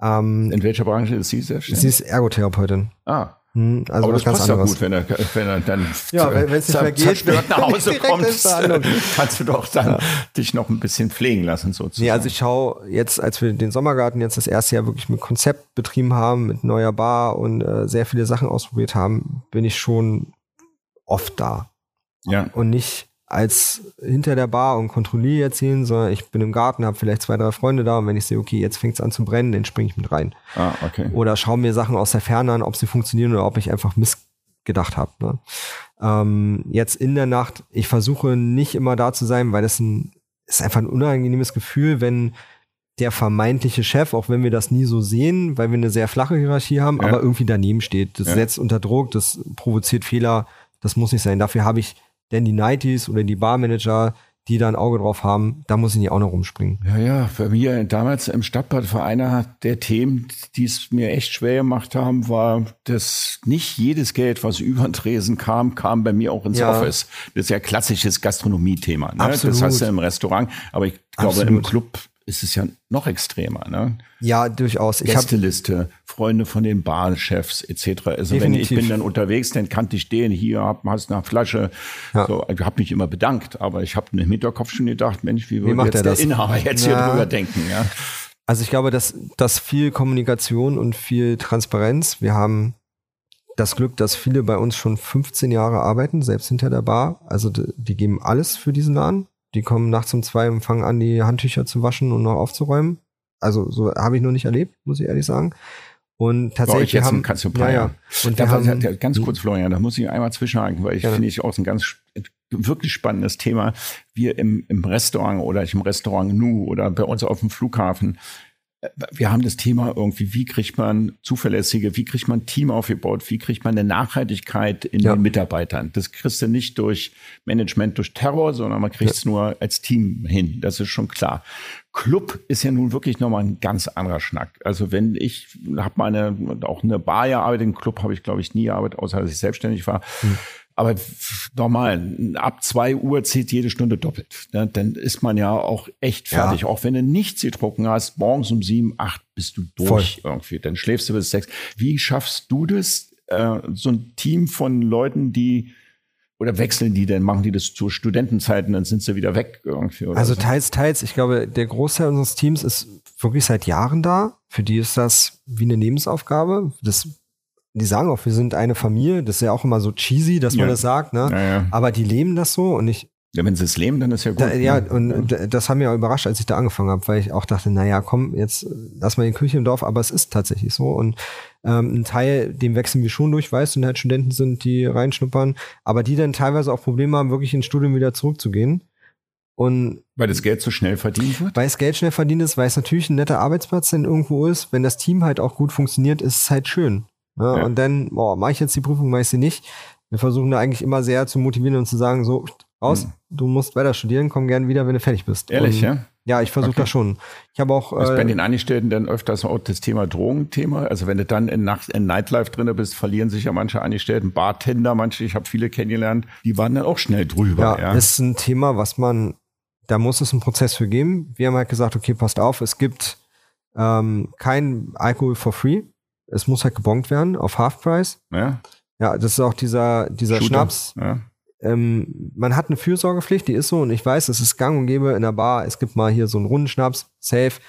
Ähm, in welcher Branche ist sie selbstständig? Sie ist Ergotherapeutin. Ah, hm, also aber das passt ja gut, wenn er, wenn er dann ja, wenn es nicht mehr geht, nach Hause kommt, kannst du doch dann ja. dich noch ein bisschen pflegen lassen sozusagen. Nee, also ich schaue jetzt, als wir den Sommergarten jetzt das erste Jahr wirklich mit Konzept betrieben haben, mit neuer Bar und äh, sehr viele Sachen ausprobiert haben, bin ich schon oft da. Ja. Und nicht als hinter der Bar und kontrolliere jetzt hin, sondern ich bin im Garten, habe vielleicht zwei, drei Freunde da und wenn ich sehe, okay, jetzt fängt es an zu brennen, dann springe ich mit rein. Ah, okay. Oder schaue mir Sachen aus der Ferne an, ob sie funktionieren oder ob ich einfach missgedacht habe. Ne? Ähm, jetzt in der Nacht, ich versuche nicht immer da zu sein, weil das ein, ist einfach ein unangenehmes Gefühl, wenn der vermeintliche Chef, auch wenn wir das nie so sehen, weil wir eine sehr flache Hierarchie haben, ja. aber irgendwie daneben steht. Das ja. setzt unter Druck, das provoziert Fehler, das muss nicht sein. Dafür habe ich denn die Nighties oder die Barmanager, die da ein Auge drauf haben, da muss ich nicht auch noch rumspringen. Ja, ja, bei mir damals im Stadtbad war einer der Themen, die es mir echt schwer gemacht haben, war, dass nicht jedes Geld, was über den Tresen kam, kam bei mir auch ins ja. Office. Das ist ja klassisches Gastronomie-Thema. Ne? Das hast du im Restaurant, aber ich glaube, Absolut. im Club ist es ja noch extremer. Ne? Ja, durchaus. Ich Gästeliste, Freunde von den Barchefs etc. Also Definitiv. wenn ich bin dann unterwegs, dann kannte ich den hier, hab, hast eine Flasche. Ja. So, ich habe mich immer bedankt, aber ich habe im Hinterkopf schon gedacht, Mensch, wie würde jetzt der das? Inhaber jetzt ja. hier drüber denken? Ja? Also ich glaube, dass, dass viel Kommunikation und viel Transparenz. Wir haben das Glück, dass viele bei uns schon 15 Jahre arbeiten, selbst hinter der Bar. Also die, die geben alles für diesen Laden. Die kommen nachts um zwei und fangen an, die Handtücher zu waschen und noch aufzuräumen. Also so habe ich noch nicht erlebt, muss ich ehrlich sagen. Und tatsächlich jetzt haben, kannst du ja, ja. Und wir haben, ganz kurz, Florian, da muss ich einmal zwischenhaken, weil ich ja. finde ich auch ein ganz wirklich spannendes Thema. Wir im, im Restaurant oder ich im Restaurant Nu oder bei uns auf dem Flughafen, wir haben das Thema irgendwie, wie kriegt man zuverlässige, wie kriegt man ein Team aufgebaut, wie kriegt man eine Nachhaltigkeit in ja. den Mitarbeitern. Das kriegst du nicht durch Management, durch Terror, sondern man kriegt es ja. nur als Team hin. Das ist schon klar. Club ist ja nun wirklich nochmal ein ganz anderer Schnack. Also wenn ich habe meine auch eine Bar gearbeitet, im Club habe ich glaube ich nie gearbeitet, außer dass ich selbstständig war. Mhm aber normal, ab zwei Uhr zählt jede Stunde doppelt. Ne? Dann ist man ja auch echt fertig. Ja. Auch wenn du nichts getrunken hast, morgens um sieben, acht bist du durch Voll. irgendwie. Dann schläfst du bis sechs. Wie schaffst du das, äh, so ein Team von Leuten, die oder wechseln die denn? Machen die das zu Studentenzeiten, dann sind sie wieder weg irgendwie? also so? teils, teils. Ich glaube, der Großteil unseres Teams ist wirklich seit Jahren da. Für die ist das wie eine Nebensaufgabe. Das die sagen auch, wir sind eine Familie. Das ist ja auch immer so cheesy, dass man das sagt, ne? Ja, ja. Aber die leben das so und ich, Ja, wenn sie es leben, dann ist ja gut. Da, ja, ne? und ja. das haben mich auch überrascht, als ich da angefangen habe, weil ich auch dachte, naja, komm, jetzt lass mal die Küche im Dorf, aber es ist tatsächlich so. Und ähm, ein Teil, dem wechseln wir schon durch, weißt du, und halt Studenten sind, die reinschnuppern, aber die dann teilweise auch Probleme haben, wirklich ins Studium wieder zurückzugehen. Und weil das Geld so schnell verdient wird? Weil es Geld schnell verdient ist, weil es natürlich ein netter Arbeitsplatz dann irgendwo ist. Wenn das Team halt auch gut funktioniert, ist es halt schön. Ne? Ja. Und dann, boah, mache ich jetzt die Prüfung, mache ich sie nicht. Wir versuchen da eigentlich immer sehr zu motivieren und zu sagen, so, raus, hm. du musst weiter studieren, komm gern wieder, wenn du fertig bist. Ehrlich, und, ja? Ja, ich versuche okay. das schon. Ich habe auch. Ist äh, bei den Angestellten dann öfters auch das Thema Drogenthema? Also wenn du dann in, Nacht, in Nightlife drin bist, verlieren sich ja manche Angestellten, Bartender, manche, ich habe viele kennengelernt, die waren dann auch schnell drüber. Ja, ja, ist ein Thema, was man, da muss es einen Prozess für geben. Wir haben halt gesagt, okay, passt auf, es gibt ähm, kein Alkohol for free. Es muss halt gebongt werden auf Halfprice. Ja. Ja, das ist auch dieser, dieser Schnaps. Ja ähm, man hat eine Fürsorgepflicht, die ist so, und ich weiß, es ist gang und gäbe in der Bar, es gibt mal hier so einen Rundenschnaps, safe.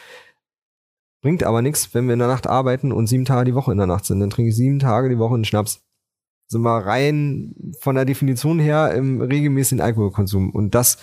Bringt aber nichts, wenn wir in der Nacht arbeiten und sieben Tage die Woche in der Nacht sind. Dann trinke ich sieben Tage die Woche einen Schnaps. Sind wir rein von der Definition her im regelmäßigen Alkoholkonsum. Und das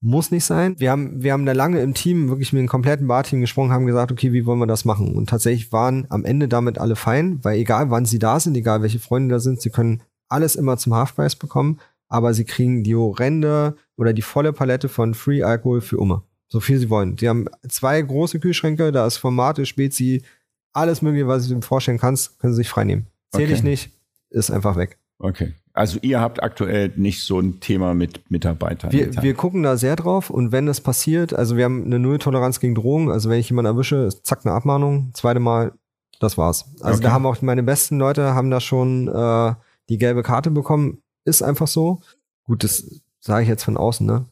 muss nicht sein. Wir haben, wir haben da lange im Team wirklich mit einem kompletten Barteam gesprochen, haben gesagt, okay, wie wollen wir das machen? Und tatsächlich waren am Ende damit alle fein, weil egal wann sie da sind, egal welche Freunde da sind, sie können alles immer zum Halfpreis bekommen aber sie kriegen die horrende oder die volle Palette von Free Alkohol für Umme. So viel sie wollen. Die haben zwei große Kühlschränke, da ist Formate, Spezi, alles mögliche, was du dir vorstellen kannst, können sie sich freinehmen. Zähle okay. ich nicht, ist einfach weg. Okay. Also ihr habt aktuell nicht so ein Thema mit Mitarbeitern. Wir, wir gucken da sehr drauf und wenn es passiert, also wir haben eine Nulltoleranz gegen Drogen, also wenn ich jemanden erwische, zack, eine Abmahnung, zweite Mal, das war's. Also okay. da haben auch meine besten Leute haben da schon äh, die gelbe Karte bekommen. Ist einfach so. Gut, das sage ich jetzt von außen, ne?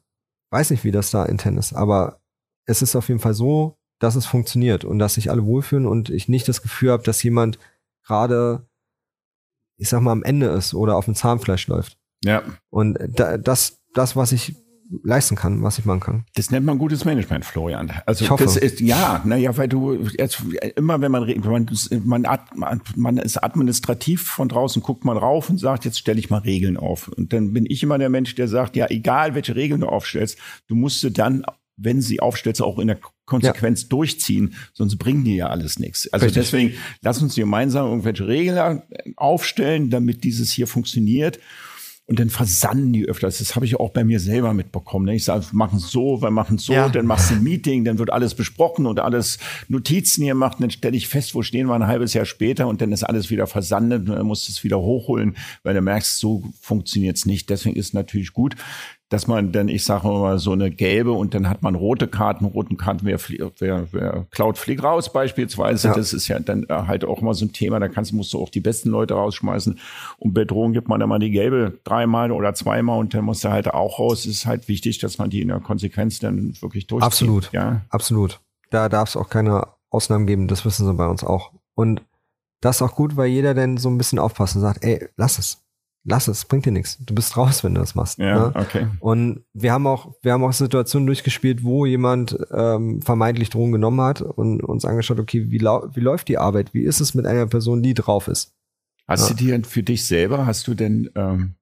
Weiß nicht, wie das da intern ist, aber es ist auf jeden Fall so, dass es funktioniert und dass sich alle wohlfühlen und ich nicht das Gefühl habe, dass jemand gerade, ich sag mal, am Ende ist oder auf dem Zahnfleisch läuft. Ja. Und da, das, das, was ich leisten kann, was ich machen kann. Das nennt man gutes Management, Florian. Also ich hoffe. das ist ja, naja, weil du jetzt immer, wenn man man, man, man ist administrativ von draußen guckt man rauf und sagt, jetzt stelle ich mal Regeln auf. Und dann bin ich immer der Mensch, der sagt, ja, egal welche Regeln du aufstellst, du musst sie dann wenn sie aufstellst, auch in der Konsequenz ja. durchziehen, sonst bringen die ja alles nichts. Also Richtig. deswegen, lass uns gemeinsam irgendwelche Regeln aufstellen, damit dieses hier funktioniert. Und dann versanden die öfters. Das habe ich auch bei mir selber mitbekommen. Ne? Ich sage, wir machen so, wir machen so, ja. dann machst du ein Meeting, dann wird alles besprochen und alles Notizen hier macht. Dann stelle ich fest, wo stehen wir ein halbes Jahr später und dann ist alles wieder versandet und dann musst du es wieder hochholen, weil du merkst, so funktioniert's nicht. Deswegen ist natürlich gut, dass man dann, ich sage mal, so eine gelbe und dann hat man rote Karten, roten Karten, wer, wer, wer klaut, fliegt raus beispielsweise. Ja. Das ist ja dann äh, halt auch immer so ein Thema, da kannst, musst du auch die besten Leute rausschmeißen. Und bei Drogen gibt man dann mal die gelbe dreimal oder zweimal und dann muss er halt auch raus. Es ist halt wichtig, dass man die in der Konsequenz dann wirklich durchzieht. Absolut, ja. absolut. Da darf es auch keine Ausnahmen geben, das wissen sie bei uns auch. Und das ist auch gut, weil jeder dann so ein bisschen aufpasst und sagt, ey, lass es lass es, bringt dir nichts. Du bist raus, wenn du das machst. Ja, ne? okay. Und wir haben auch, wir haben auch Situationen durchgespielt, wo jemand ähm, vermeintlich Drogen genommen hat und uns angeschaut, okay, wie, wie läuft die Arbeit? Wie ist es mit einer Person, die drauf ist? Hast ja. du dir für dich selber, hast du denn ähm,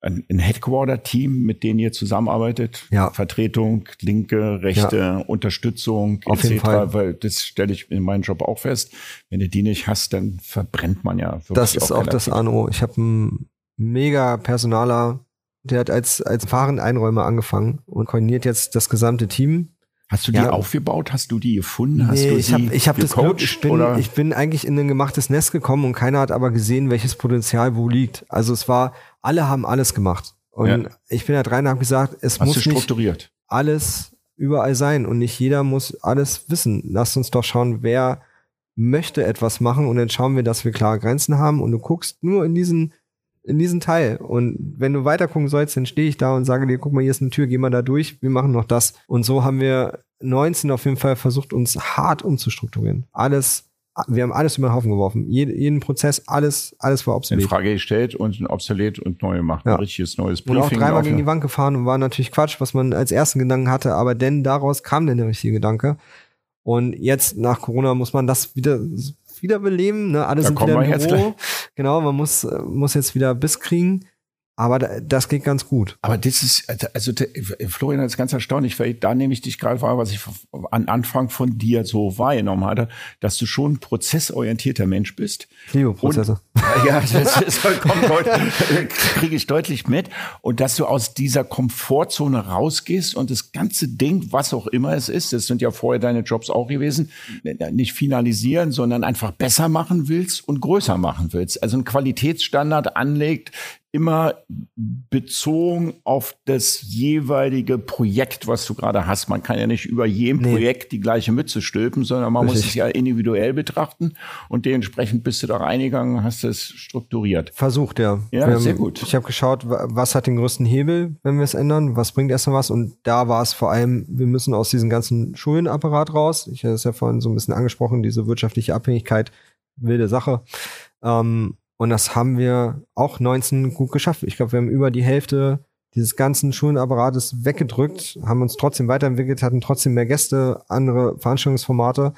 ein, ein Headquarter-Team, mit denen ihr zusammenarbeitet? Ja. Vertretung, linke, rechte, ja. Unterstützung, Auf etc. Jeden Fall. Weil das stelle ich in meinem Job auch fest. Wenn du die nicht hast, dann verbrennt man ja wirklich. Das ist auch, auch das ANO. Ich habe einen mega Personaler, der hat als, als Fahreneinräumer angefangen und koordiniert jetzt das gesamte Team. Hast du die ja. aufgebaut? Hast du die gefunden? Hast nee, du ich habe ich hab das Glück, ich bin, oder? ich bin eigentlich in ein gemachtes Nest gekommen und keiner hat aber gesehen, welches Potenzial wo liegt. Also es war, alle haben alles gemacht. Und ja. ich bin da rein und habe gesagt, es Hast muss nicht alles überall sein und nicht jeder muss alles wissen. Lasst uns doch schauen, wer möchte etwas machen und dann schauen wir, dass wir klare Grenzen haben und du guckst nur in diesen in diesen Teil. Und wenn du weiter gucken sollst, dann stehe ich da und sage dir, guck mal, hier ist eine Tür, geh mal da durch, wir machen noch das. Und so haben wir 19 auf jeden Fall versucht, uns hart umzustrukturieren. Alles, wir haben alles über den Haufen geworfen. Jeden, jeden Prozess, alles, alles war obsolet. In Frage gestellt und obsolet und neu gemacht. Ja. Ein richtiges neues Briefing. Und auch dreimal gegen die Wand gefahren und war natürlich Quatsch, was man als ersten Gedanken hatte, aber denn daraus kam dann der richtige Gedanke. Und jetzt nach Corona muss man das wieder wiederbeleben. Ne? Alle da sind wieder im Büro. Genau, man muss, muss jetzt wieder Biss kriegen. Aber das geht ganz gut. Aber das ist, also Florian, das ist ganz erstaunlich, weil da nehme ich dich gerade wahr, was ich an Anfang von dir so wahrgenommen hatte, dass du schon ein prozessorientierter Mensch bist. Liebe Prozesse. Und, ja, das ist vollkommen kriege ich deutlich mit. Und dass du aus dieser Komfortzone rausgehst und das ganze Ding, was auch immer es ist, das sind ja vorher deine Jobs auch gewesen, nicht finalisieren, sondern einfach besser machen willst und größer machen willst. Also ein Qualitätsstandard anlegt, immer bezogen auf das jeweilige Projekt, was du gerade hast. Man kann ja nicht über jedem nee. Projekt die gleiche Mütze stülpen, sondern man Richtig. muss es ja individuell betrachten und dementsprechend bist du da reingegangen, hast es strukturiert. Versucht, ja. Ja, wir sehr gut. Ich habe geschaut, was hat den größten Hebel, wenn wir es ändern, was bringt erstmal was und da war es vor allem, wir müssen aus diesem ganzen Schuldenapparat raus. Ich habe es ja vorhin so ein bisschen angesprochen, diese wirtschaftliche Abhängigkeit, wilde Sache. Ähm, und das haben wir auch 19 gut geschafft. Ich glaube, wir haben über die Hälfte dieses ganzen Schulenapparates weggedrückt, haben uns trotzdem weiterentwickelt, hatten trotzdem mehr Gäste, andere Veranstaltungsformate.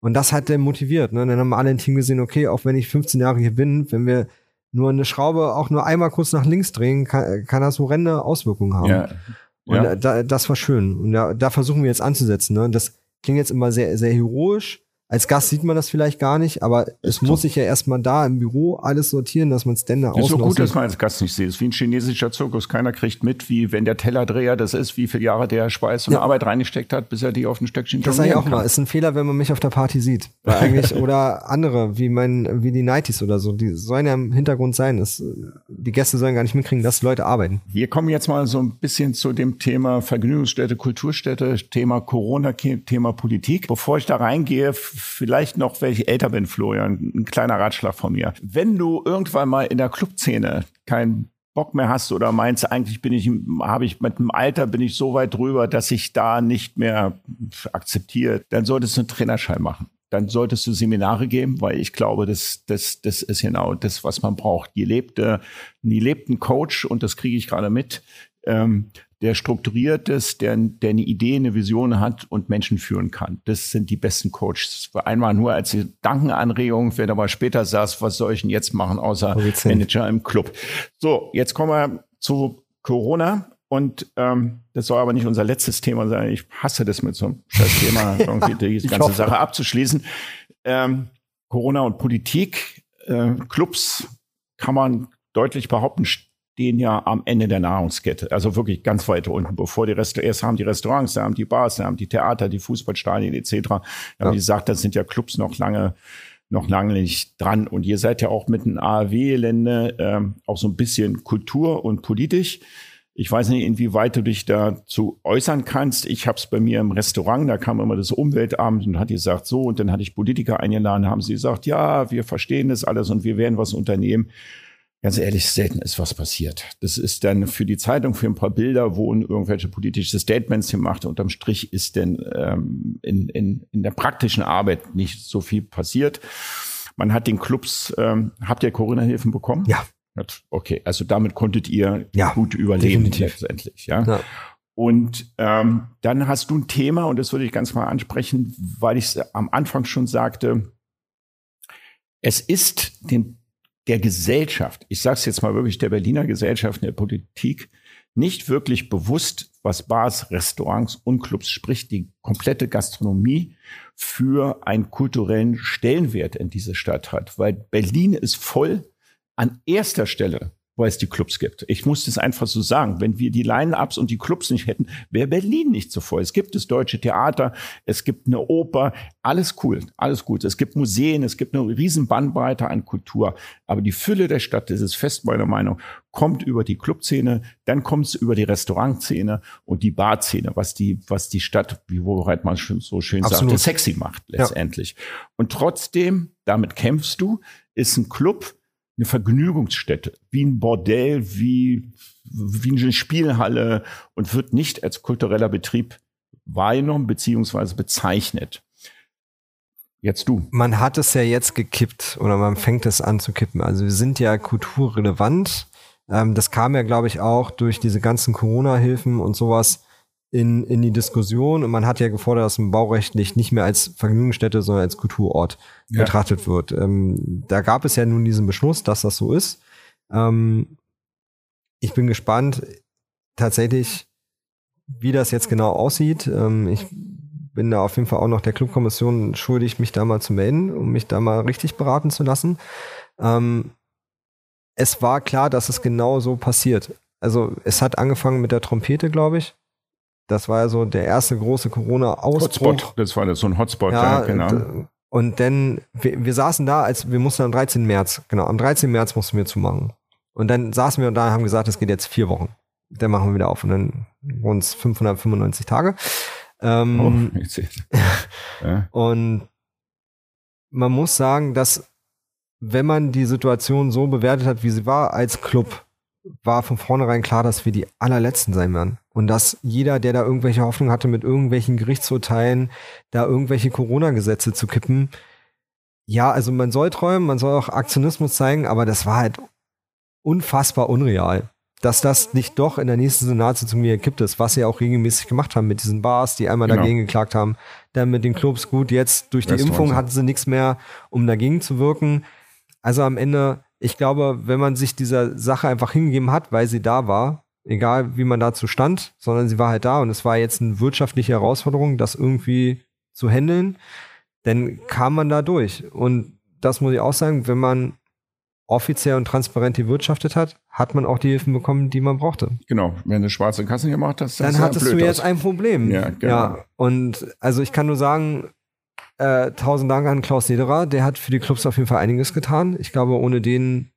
Und das hat der motiviert. Ne? Dann haben alle im Team gesehen, okay, auch wenn ich 15 Jahre hier bin, wenn wir nur eine Schraube auch nur einmal kurz nach links drehen, kann, kann das horrende Auswirkungen haben. Ja. Und ja. Da, das war schön. Und da, da versuchen wir jetzt anzusetzen. Ne? Das klingt jetzt immer sehr, sehr heroisch, als Gast sieht man das vielleicht gar nicht, aber es muss sich ja erstmal da im Büro alles sortieren, dass man es denn da Ist so gut, dass man als Gast nicht sieht. Es ist wie ein chinesischer Zirkus. Keiner kriegt mit, wie wenn der Tellerdreher das ist, wie viele Jahre der Schweiß und ja. Arbeit reingesteckt hat, bis er die auf ein Stöckchen Das sage ich auch kann. mal. Ist ein Fehler, wenn man mich auf der Party sieht. Eigentlich, oder andere, wie mein, wie die Nighties oder so, die sollen ja im Hintergrund sein. Das, die Gäste sollen gar nicht mitkriegen, dass Leute arbeiten. Wir kommen jetzt mal so ein bisschen zu dem Thema Vergnügungsstätte, Kulturstätte, Thema Corona, Thema Politik. Bevor ich da reingehe, vielleicht noch, wenn ich älter bin, Florian, ein kleiner Ratschlag von mir. Wenn du irgendwann mal in der Clubszene keinen Bock mehr hast oder meinst, eigentlich bin ich, habe ich mit dem Alter bin ich so weit drüber, dass ich da nicht mehr akzeptiere, dann solltest du einen Trainerschein machen. Dann solltest du Seminare geben, weil ich glaube, das, das, das ist genau das, was man braucht. Die lebte, die lebt ein Coach und das kriege ich gerade mit, ähm, der strukturiert ist, der, der eine Idee, eine Vision hat und Menschen führen kann. Das sind die besten Coaches. Einmal nur als Gedankenanregung, wenn aber später saß, was soll ich denn jetzt machen, außer Manager im Club. So, jetzt kommen wir zu Corona. Und ähm, das soll aber nicht unser letztes Thema sein. Ich hasse das mit so einem Scheiß-Thema, irgendwie die ganze hoffe. Sache abzuschließen. Ähm, Corona und Politik, äh, Clubs kann man deutlich behaupten, stehen ja am Ende der Nahrungskette, also wirklich ganz weit unten, bevor die Restaurants, erst haben die Restaurants, dann haben die Bars, dann haben die Theater, die Fußballstadien etc. Ja. Wie gesagt, da sind ja Clubs noch lange noch lange nicht dran. Und ihr seid ja auch mit einem ARW-Länder ähm, auch so ein bisschen kultur- und politisch. Ich weiß nicht, inwieweit du dich dazu äußern kannst. Ich habe es bei mir im Restaurant, da kam immer das Umweltamt und hat gesagt so, und dann hatte ich Politiker eingeladen, haben sie gesagt, ja, wir verstehen das alles und wir werden was unternehmen ganz ehrlich, selten ist was passiert. Das ist dann für die Zeitung, für ein paar Bilder, wo irgendwelche politische Statements gemacht. Unterm Strich ist denn ähm, in, in, in der praktischen Arbeit nicht so viel passiert. Man hat den Clubs, ähm, habt ihr Corona-Hilfen bekommen? Ja. Okay, also damit konntet ihr ja, gut überleben definitiv. letztendlich. Ja. ja. Und ähm, dann hast du ein Thema, und das würde ich ganz mal ansprechen, weil ich es am Anfang schon sagte, es ist den der Gesellschaft, ich sage es jetzt mal wirklich der Berliner Gesellschaft, der Politik, nicht wirklich bewusst, was Bars, Restaurants und Clubs, sprich die komplette Gastronomie, für einen kulturellen Stellenwert in dieser Stadt hat. Weil Berlin ist voll an erster Stelle weil es die Clubs gibt. Ich muss das einfach so sagen. Wenn wir die Line-Ups und die Clubs nicht hätten, wäre Berlin nicht so voll. Es gibt das Deutsche Theater, es gibt eine Oper, alles cool, alles gut. Es gibt Museen, es gibt eine riesen Bandbreite an Kultur. Aber die Fülle der Stadt, das ist fest meiner Meinung, kommt über die Clubszene, dann kommt es über die Restaurantszene und die Barszene, was die, was die Stadt, wie Wobereit man schon so schön Absolut. sagte, sexy macht letztendlich. Ja. Und trotzdem, damit kämpfst du, ist ein Club, eine Vergnügungsstätte, wie ein Bordell, wie, wie eine Spielhalle und wird nicht als kultureller Betrieb wahrgenommen beziehungsweise bezeichnet. Jetzt du. Man hat es ja jetzt gekippt oder man fängt es an zu kippen. Also wir sind ja kulturrelevant. Ähm, das kam ja, glaube ich, auch durch diese ganzen Corona-Hilfen und sowas in, in die Diskussion und man hat ja gefordert, dass ein baurechtlich nicht mehr als Vergnügungsstätte, sondern als Kulturort ja. betrachtet wird. Ähm, da gab es ja nun diesen Beschluss, dass das so ist. Ähm, ich bin gespannt, tatsächlich, wie das jetzt genau aussieht. Ähm, ich bin da auf jeden Fall auch noch der Clubkommission schuldig, mich da mal zu melden, um mich da mal richtig beraten zu lassen. Ähm, es war klar, dass es genau so passiert. Also es hat angefangen mit der Trompete, glaube ich. Das war ja so der erste große Corona-Ausbruch. Hotspot, das war so ein Hotspot, ja, ja genau. Und dann, wir, wir, saßen da, als wir mussten am 13. März, genau, am 13. März mussten wir zumachen. Und dann saßen wir und da haben gesagt, es geht jetzt vier Wochen. Dann machen wir wieder auf und dann uns 595 Tage. Ähm, oh, ich ja. Und man muss sagen, dass wenn man die Situation so bewertet hat, wie sie war als Club, war von vornherein klar, dass wir die allerletzten sein werden. Und dass jeder, der da irgendwelche Hoffnung hatte, mit irgendwelchen Gerichtsurteilen da irgendwelche Corona-Gesetze zu kippen, ja, also man soll träumen, man soll auch Aktionismus zeigen, aber das war halt unfassbar unreal. Dass das nicht doch in der nächsten Senatssitzung wieder kippt ist, was sie auch regelmäßig gemacht haben mit diesen Bars, die einmal genau. dagegen geklagt haben, dann mit den Clubs, gut, jetzt durch die Impfung hatten sie nichts mehr, um dagegen zu wirken. Also am Ende ich glaube, wenn man sich dieser Sache einfach hingegeben hat, weil sie da war, egal wie man dazu stand, sondern sie war halt da und es war jetzt eine wirtschaftliche Herausforderung, das irgendwie zu handeln, dann kam man da durch. Und das muss ich auch sagen, wenn man offiziell und transparent gewirtschaftet hat, hat man auch die Hilfen bekommen, die man brauchte. Genau, wenn du schwarze Kassen gemacht hast, dann hattest du jetzt aus. ein Problem. Ja, genau. ja, und also ich kann nur sagen, äh, tausend Dank an Klaus Lederer, der hat für die Clubs auf jeden Fall einiges getan. Ich glaube, ohne den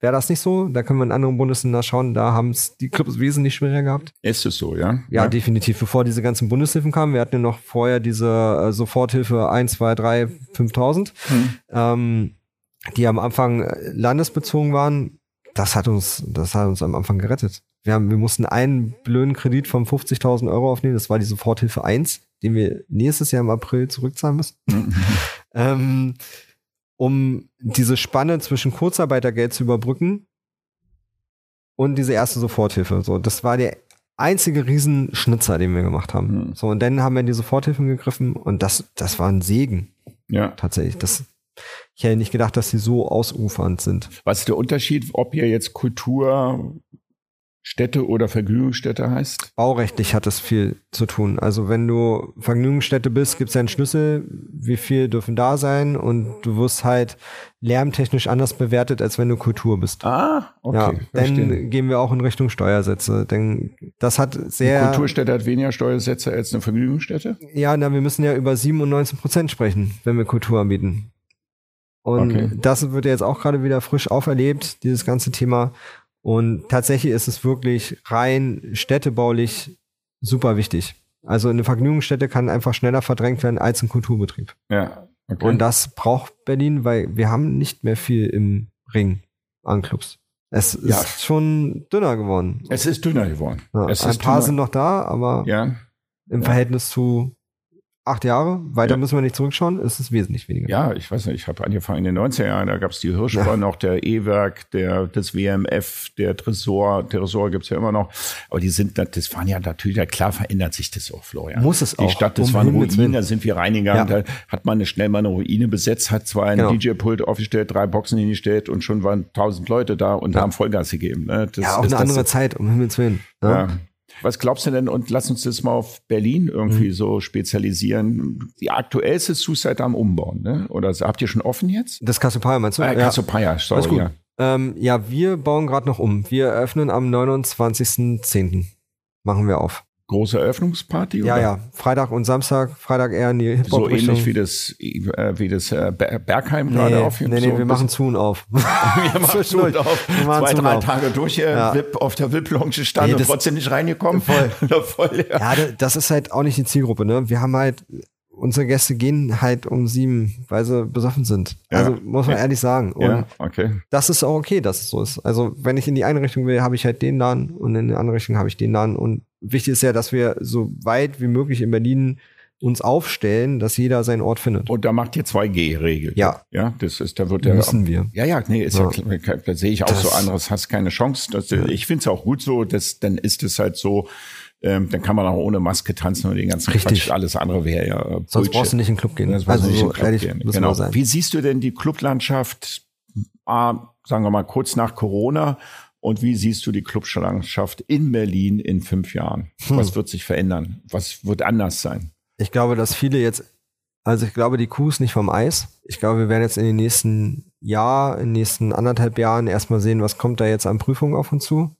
wäre das nicht so. Da können wir in anderen Bundesländern schauen, da haben es die Clubs wesentlich schwerer gehabt. Ist es so, ja? ja? Ja, definitiv. Bevor diese ganzen Bundeshilfen kamen, wir hatten ja noch vorher diese äh, Soforthilfe 1, 2, 3, 5000, hm. ähm, die am Anfang äh, landesbezogen waren. Das hat uns, das hat uns am Anfang gerettet. Wir, haben, wir mussten einen blöden Kredit von 50.000 Euro aufnehmen. Das war die Soforthilfe 1 den wir nächstes Jahr im April zurückzahlen müssen, ähm, um diese Spanne zwischen Kurzarbeitergeld zu überbrücken und diese erste Soforthilfe. So, das war der einzige Riesenschnitzer, den wir gemacht haben. Mhm. So, und dann haben wir in die Soforthilfen gegriffen und das, das war ein Segen. Ja. Tatsächlich. Das, ich hätte nicht gedacht, dass sie so ausufernd sind. Was ist der Unterschied, ob ihr jetzt Kultur Städte oder Vergnügungsstätte heißt? Baurechtlich hat das viel zu tun. Also wenn du Vergnügungsstätte bist, gibt es einen Schlüssel, wie viel dürfen da sein und du wirst halt lärmtechnisch anders bewertet, als wenn du Kultur bist. Ah, okay. Ja, dann gehen wir auch in Richtung Steuersätze. Denn das hat sehr. Eine Kulturstätte hat weniger Steuersätze als eine Vergnügungsstätte? Ja, na, wir müssen ja über 97 Prozent sprechen, wenn wir Kultur anbieten. Und okay. das wird ja jetzt auch gerade wieder frisch auferlebt, dieses ganze Thema. Und tatsächlich ist es wirklich rein städtebaulich super wichtig. Also eine Vergnügungsstätte kann einfach schneller verdrängt werden als ein Kulturbetrieb. Ja. Okay. Und das braucht Berlin, weil wir haben nicht mehr viel im Ring an Clubs. Es ja. ist schon dünner geworden. Es ist dünner geworden. Ja, ein paar dünner. sind noch da, aber ja. im Verhältnis zu acht Jahre, weiter ja. müssen wir nicht zurückschauen, ist es wesentlich weniger. Ja, ich weiß nicht, ich habe angefangen in den 90er Jahren, da gab es die Hirschbahn, ja. auch der E-Werk, der, das WMF, der Tresor, Tresor gibt's ja immer noch, aber die sind, das waren ja natürlich, ja, klar verändert sich das auch, Florian. Muss es auch. Die Stadt, das um waren Ruinen, da sind wir reingegangen, ja. da hat man schnell mal eine Ruine besetzt, hat zwar ein genau. DJ-Pult aufgestellt, drei Boxen hingestellt und schon waren tausend Leute da und haben Vollgas gegeben. Ne? Das, ja, auch eine andere Zeit, um Himmels Willen. Ne? Ja. Was glaubst du denn? Und lass uns das mal auf Berlin irgendwie mhm. so spezialisieren. Die aktuellste Suicide am Umbauen, ne? Oder habt ihr schon offen jetzt? Das Cassiopeia meinst du? Äh, Cassiopeia, sorry. Alles gut. Ja. Ähm, ja, wir bauen gerade noch um. Wir eröffnen am 29.10. Machen wir auf große Eröffnungsparty? Ja, oder? ja. Freitag und Samstag. Freitag eher in die hip So ähnlich wie das, äh, wie das äh, Bergheim nee, gerade auf. Nee, nee, so wir machen zu und auf. wir machen zu und auf. Zwei, drei auf. Tage durch ja. VIP, auf der VIP-Lounge stand nee, und trotzdem nicht reingekommen. Voll. voll ja. ja, das ist halt auch nicht die Zielgruppe. Ne? Wir haben halt unsere Gäste gehen halt um sieben, weil sie besoffen sind. Ja. Also muss man ja. ehrlich sagen. Und ja, okay. Das ist auch okay, dass es so ist. Also wenn ich in die eine Richtung will, habe ich halt den Laden und in die andere Richtung habe ich den Laden. Und wichtig ist ja, dass wir so weit wie möglich in Berlin uns aufstellen, dass jeder seinen Ort findet. Und da macht ihr 2G-Regel. Ja. Ja, das ist, da wird der. Müssen wir. Ja, ja, nee, ist ja, ja da sehe ich auch das, so anderes, hast keine Chance. Das, ich finde es auch gut so, dass, dann ist es halt so, ähm, dann kann man auch ohne Maske tanzen und den ganzen Richtig. Quatsch. Alles andere wäre ja Bullshit. Sonst brauchst du nicht in den Club gehen. Das also so ehrlich gehen. Genau. Wie siehst du denn die Clublandschaft, ah, sagen wir mal, kurz nach Corona Und wie siehst du die Clublandschaft in Berlin in fünf Jahren? Hm. Was wird sich verändern? Was wird anders sein? Ich glaube, dass viele jetzt, also ich glaube, die Kuh ist nicht vom Eis. Ich glaube, wir werden jetzt in den nächsten Jahr, in den nächsten anderthalb Jahren erstmal sehen, was kommt da jetzt an Prüfungen auf uns zu.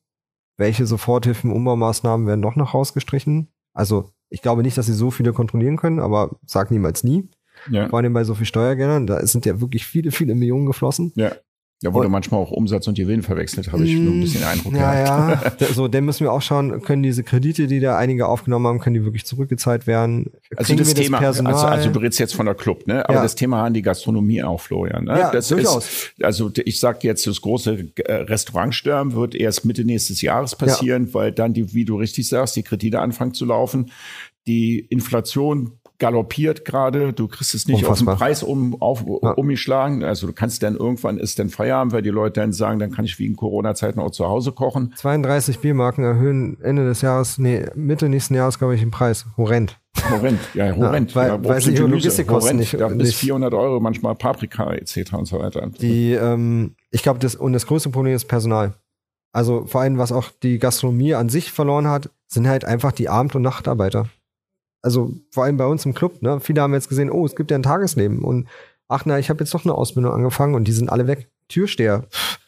Welche Soforthilfen, Umbaumaßnahmen werden doch noch rausgestrichen? Also ich glaube nicht, dass sie so viele kontrollieren können, aber sag niemals nie. Ja. Vor allem bei so viel Steuergeldern, da sind ja wirklich viele, viele Millionen geflossen. Ja. Da wurde und, manchmal auch Umsatz und Gewinn verwechselt, habe ich nur ein bisschen Eindruck ja, gehabt. Ja, so, dann müssen wir auch schauen, können diese Kredite, die da einige aufgenommen haben, können die wirklich zurückgezahlt werden? Also das Thema, das also, also du redest jetzt von der Club, ne? Aber ja. das Thema an die Gastronomie auch, Florian. Ne? Ja, das durchaus. Ist, also ich sag jetzt, das große äh, Restaurantsterben wird erst Mitte nächstes Jahres passieren, ja. weil dann die, wie du richtig sagst, die Kredite anfangen zu laufen. Die Inflation galoppiert gerade, du kriegst es nicht Unfassbar. auf den Preis um, auf, ja. umgeschlagen. Also du kannst dann irgendwann ist dann Feierabend, weil die Leute dann sagen, dann kann ich in Corona-Zeiten auch zu Hause kochen. 32 Biermarken erhöhen Ende des Jahres, nee, Mitte nächsten Jahres, glaube ich, den Preis. Horrend. Horrend, ja, horrend. Ja, weil, ja, weil sie ihre Logistikkosten nicht, ja, bis 400 Euro manchmal Paprika etc. und so weiter. Die, ähm, ich glaube, das, und das größte Problem ist Personal. Also vor allem, was auch die Gastronomie an sich verloren hat, sind halt einfach die Abend- und Nachtarbeiter also vor allem bei uns im Club, ne? Viele haben jetzt gesehen, oh, es gibt ja ein Tagesleben und ach na, ich habe jetzt doch eine Ausbildung angefangen und die sind alle weg. Türsteher. Pff,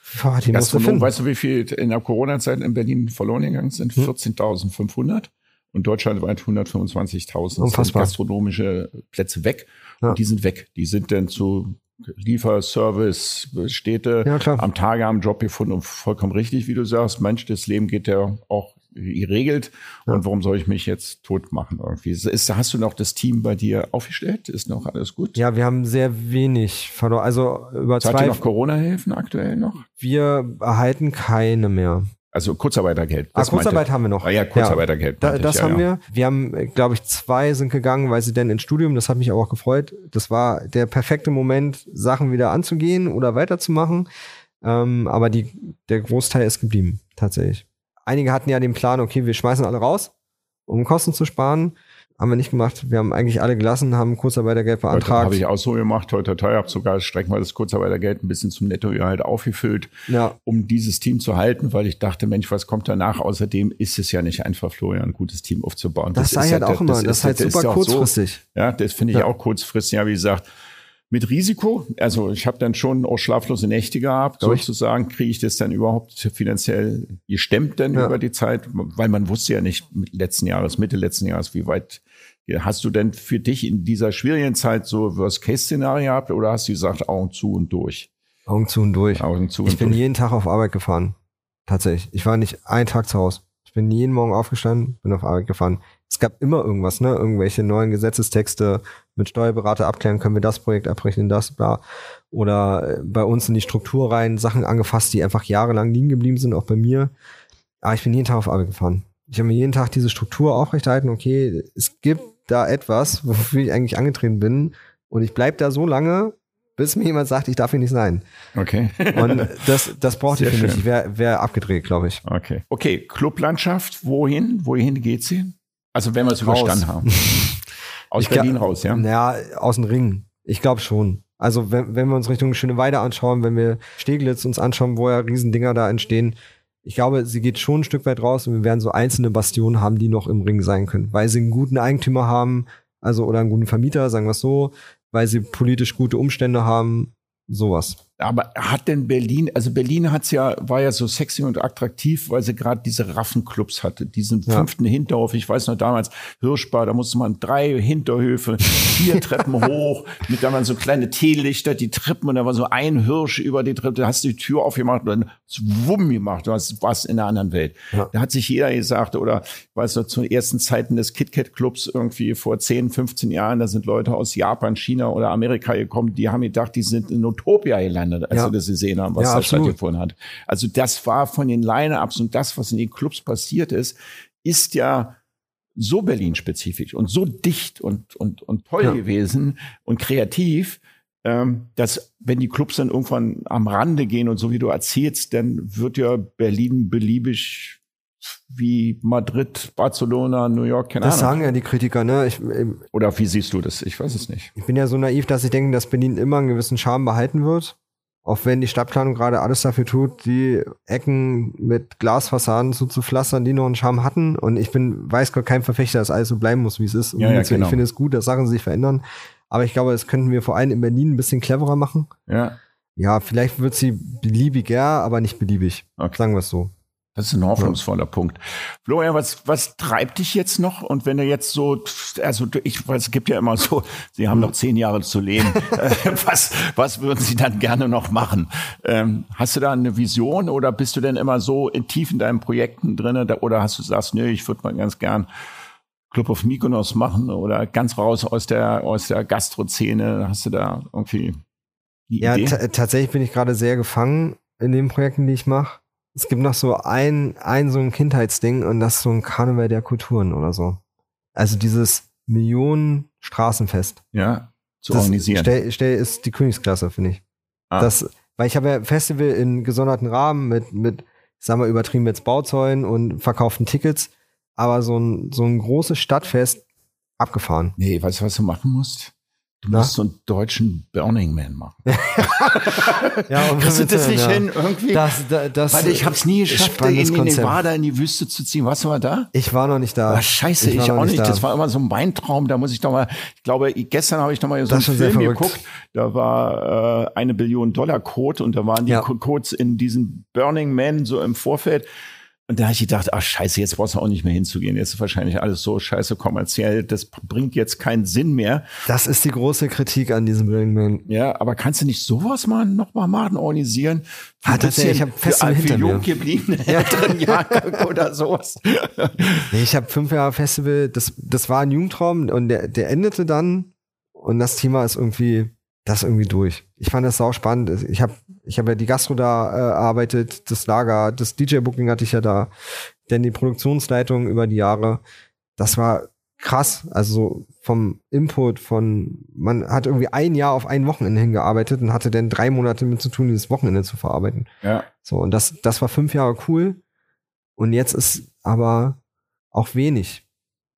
die Gastronom, weißt du, wie viel in der Corona-Zeit in Berlin verloren gegangen sind? Hm? 14.500 und deutschlandweit 125.000 sind gastronomische Plätze weg. Ja. Und die sind weg. Die sind dann zu Lieferservice, Städte ja, am Tage am Job gefunden und vollkommen richtig, wie du sagst. Mensch, das Leben geht ja auch geregelt ja. und warum soll ich mich jetzt tot machen irgendwie? Ist, hast du noch das Team bei dir aufgestellt? Ist noch alles gut? Ja, wir haben sehr wenig verloren. Also über Zahlt zwei. Ihr noch Corona-Hilfen aktuell noch? Wir erhalten keine mehr. Also Kurzarbeitergeld. Ah, Kurzarbeit meinte, haben wir noch. Ah ja, Kurzarbeitergeld. Ja, da, das ich, haben ja, wir. Wir haben, glaube ich, zwei sind gegangen, weil sie denn ins Studium, das hat mich aber auch gefreut. Das war der perfekte Moment, Sachen wieder anzugehen oder weiterzumachen. Ähm, aber die, der Großteil ist geblieben, tatsächlich. Einige hatten ja den Plan, okay, wir schmeißen alle raus, um Kosten zu sparen. Haben wir nicht gemacht. Wir haben eigentlich alle gelassen, haben Kurzarbeitergeld beantragt. Habe ich auch so gemacht. Heute teuer, habe sogar streckenweise das Kurzarbeitergeld ein bisschen zum Nettogehalt aufgefüllt, ja. um dieses Team zu halten, weil ich dachte, Mensch, was kommt danach? Außerdem ist es ja nicht einfach, Florian, ein gutes Team aufzubauen. Das, das sei halt auch immer. Das, das ist halt super kurzfristig. So, ja, das finde ich ja. auch kurzfristig. Ja, wie gesagt, mit Risiko. Also ich habe dann schon auch schlaflose Nächte gehabt, Durch. sozusagen. Kriege ich das dann überhaupt finanziell gestemmt denn ja. über die Zeit? Weil man wusste ja nicht letzten Jahres, Mitte letzten Jahres, wie weit hast du denn für dich in dieser schwierigen Zeit so Worst-Case-Szenario gehabt oder hast du gesagt, Augen zu und durch? Augen zu und durch. Augen zu ich und bin durch. jeden Tag auf Arbeit gefahren. Tatsächlich. Ich war nicht einen Tag zu Hause. Ich bin jeden Morgen aufgestanden, bin auf Arbeit gefahren es gab immer irgendwas, ne? Irgendwelche neuen Gesetzestexte mit Steuerberater abklären, können wir das Projekt abrechnen, das, bla. Oder äh, bei uns in die Struktur rein Sachen angefasst, die einfach jahrelang liegen geblieben sind, auch bei mir. Aber ich bin jeden Tag auf Arbeit gefahren. Ich habe mir jeden Tag diese Struktur aufrechterhalten, okay, es gibt da etwas, wofür ich eigentlich angetreten bin. Und ich bleib da so lange, bis mir jemand sagt, ich darf hier nicht sein. Okay. Und das, das brauchte ich für mich. Ich wäre wär abgedreht, glaube ich. Okay. Okay, Clublandschaft, wohin? Wohin geht sie? Also wenn wir es überstanden haben. Aus ich Berlin raus, ja? Naja, aus dem Ring. Ich glaube schon. Also wenn, wenn wir uns Richtung Schöne Weide anschauen, wenn wir Steglitz uns anschauen, wo ja Riesendinger da entstehen, ich glaube, sie geht schon ein Stück weit raus und wir werden so einzelne Bastionen haben, die noch im Ring sein können, weil sie einen guten Eigentümer haben, also oder einen guten Vermieter, sagen wir es so, weil sie politisch gute Umstände haben, sowas. Aber hat denn Berlin, also Berlin hat's ja, war ja so sexy und attraktiv, weil sie gerade diese Raffenclubs hatte, diesen ja. fünften Hinterhof. Ich weiß noch damals, Hirschbar, da musste man drei Hinterhöfe, vier Treppen hoch, mit da waren so kleine Teelichter, die Treppen und da war so ein Hirsch über die Treppe, da hast du die Tür aufgemacht und dann wumm gemacht, du hast was in der anderen Welt. Ja. Da hat sich jeder gesagt, oder weißt du, zu ersten Zeiten des KitKat Clubs irgendwie vor 10, 15 Jahren, da sind Leute aus Japan, China oder Amerika gekommen, die haben gedacht, die sind in Utopia gelandet verändert, als ja. wir das gesehen haben, was ja, da stattgefunden hat. Also das war von den Line-Ups und das, was in den Clubs passiert ist, ist ja so Berlin-spezifisch und so dicht und, und, und toll ja. gewesen und kreativ, ähm, dass wenn die Clubs dann irgendwann am Rande gehen und so wie du erzählst, dann wird ja Berlin beliebig wie Madrid, Barcelona, New York, keine das Ahnung. Das sagen ja die Kritiker, ne? Ich, Oder wie siehst du das? Ich weiß es nicht. Ich bin ja so naiv, dass ich denke, dass Berlin immer einen gewissen Charme behalten wird. Auch wenn die Stadtplanung gerade alles dafür tut, die Ecken mit Glasfassaden so zu pflastern, die noch einen Charme hatten. Und ich bin, weiß Gott, kein Verfechter, dass alles so bleiben muss, wie es ist. Ja, ja, genau. Ich finde es gut, dass Sachen sich verändern. Aber ich glaube, das könnten wir vor allem in Berlin ein bisschen cleverer machen. Ja. Ja, vielleicht wird sie beliebiger, aber nicht beliebig. Okay. Sagen wir es so. Das ist ein hoffnungsvoller ja. Punkt. Florian, was, was treibt dich jetzt noch? Und wenn du jetzt so, also ich, es gibt ja immer so, Sie haben noch zehn Jahre zu leben. Äh, was, was würden Sie dann gerne noch machen? Ähm, hast du da eine Vision oder bist du denn immer so in tief in deinen Projekten drin? Oder hast du sagst, nee, ich würde mal ganz gern Club of Mykonos machen oder ganz raus aus der, aus der Gastrozene? Hast du da irgendwie die ja, tatsächlich bin ich gerade sehr gefangen in den Projekten, die ich mache. Es gibt noch so ein, ein so ein Kindheitsding und das ist so ein Karneval der Kulturen oder so. Also dieses Millionen Straßenfest. Ja, zu das organisieren. Stell, stell ist die Königsklasse, finde ich. Ah. Das, weil ich habe ja Festival in gesonderten Rahmen mit, mit, sagen wir, übertrieben jetzt Bauzäunen und verkauften Tickets, aber so ein, so ein großes Stadtfest abgefahren. Nee, weißt du, was du machen musst? Du Na? musst so einen deutschen Burning Man machen. ja, und Kriegst du das nicht ja. hin irgendwie? Das, das, das Weil ich habe es nie geschafft, in, in Nevada in die Wüste zu ziehen. Warst du mal da? Ich war noch nicht da. Ach, scheiße, ich, ich auch nicht. Da. Das war immer so ein Weintraum. Da muss ich doch mal, ich glaube, gestern habe ich noch mal so einen Film geguckt. Da war äh, eine Billion Dollar Code und da waren die ja. Codes in diesem Burning Man so im Vorfeld. Und da habe ich gedacht, ach scheiße, jetzt brauchst du auch nicht mehr hinzugehen. Jetzt ist wahrscheinlich alles so scheiße kommerziell. Das bringt jetzt keinen Sinn mehr. Das ist die große Kritik an diesem Man. Ja, aber kannst du nicht sowas mal nochmal machen, organisieren? Ah, tatsächlich, ich habe fest für, für jung gebliebene Jahrgang oder sowas. nee, ich habe fünf Jahre Festival, das, das war ein Jugendtraum und der, der endete dann und das Thema ist irgendwie das irgendwie durch. Ich fand das sau spannend. Ich habe ich hab ja die Gastro da äh, erarbeitet, das Lager, das DJ-Booking hatte ich ja da, denn die Produktionsleitung über die Jahre. Das war krass. Also vom Input von, man hat irgendwie ein Jahr auf ein Wochenende hingearbeitet und hatte dann drei Monate mit zu tun, dieses Wochenende zu verarbeiten. Ja. So, und das, das war fünf Jahre cool. Und jetzt ist aber auch wenig.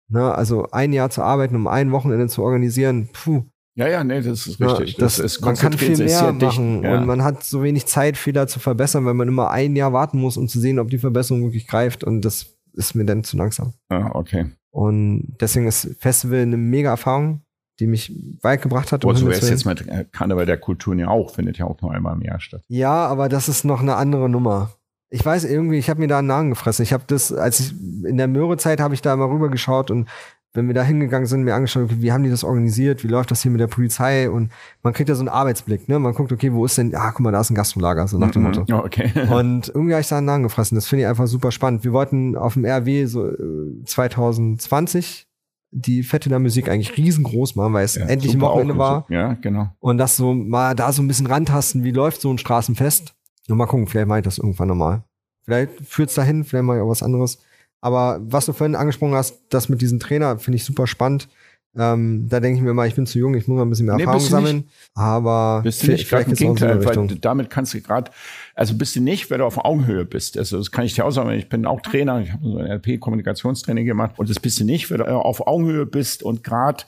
Ne? Also ein Jahr zu arbeiten, um ein Wochenende zu organisieren, puh, ja, ja, nee, das ist richtig. Ja, das, das ist man kann viel mehr machen ja. und man hat so wenig Zeit, Fehler zu verbessern, weil man immer ein Jahr warten muss, um zu sehen, ob die Verbesserung wirklich greift und das ist mir dann zu langsam. Ah, okay. Und deswegen ist Festival eine mega Erfahrung, die mich weit gebracht hat. Und so ist jetzt mit Karneval der Kulturen ja auch, findet ja auch nur einmal im Jahr statt. Ja, aber das ist noch eine andere Nummer. Ich weiß irgendwie, ich habe mir da einen Namen gefressen. Ich habe das, als ich in der Möhre-Zeit habe ich da mal rübergeschaut und wenn wir da hingegangen sind, mir angeschaut, okay, wie haben die das organisiert, wie läuft das hier mit der Polizei und man kriegt ja so einen Arbeitsblick, ne? Man guckt, okay, wo ist denn, ah, guck mal, da ist ein Gastrolager, so nach dem Motto. Oh, okay. und irgendwie habe ich da einen Namen gefressen, das finde ich einfach super spannend. Wir wollten auf dem RW so 2020 äh, die Fette der Musik eigentlich riesengroß machen, weil es ja, endlich ein Wochenende war. Ja, genau. Und das so mal da so ein bisschen rantasten, wie läuft so ein Straßenfest. Und mal gucken, vielleicht mache ich das irgendwann nochmal. Vielleicht führt's dahin, vielleicht mache ich auch was anderes. Aber was du vorhin angesprochen hast, das mit diesem Trainer, finde ich super spannend. Ähm, da denke ich mir mal, ich bin zu jung, ich muss mal ein bisschen mehr nee, Erfahrung sammeln. Nicht. Aber bist vielleicht, vielleicht ist auch so weil damit kannst du gerade, also bist du nicht, wenn du auf Augenhöhe bist. Also das kann ich dir auch sagen, ich bin auch Trainer, ich habe so ein LP-Kommunikationstraining gemacht und das bist du nicht, wenn du auf Augenhöhe bist und gerade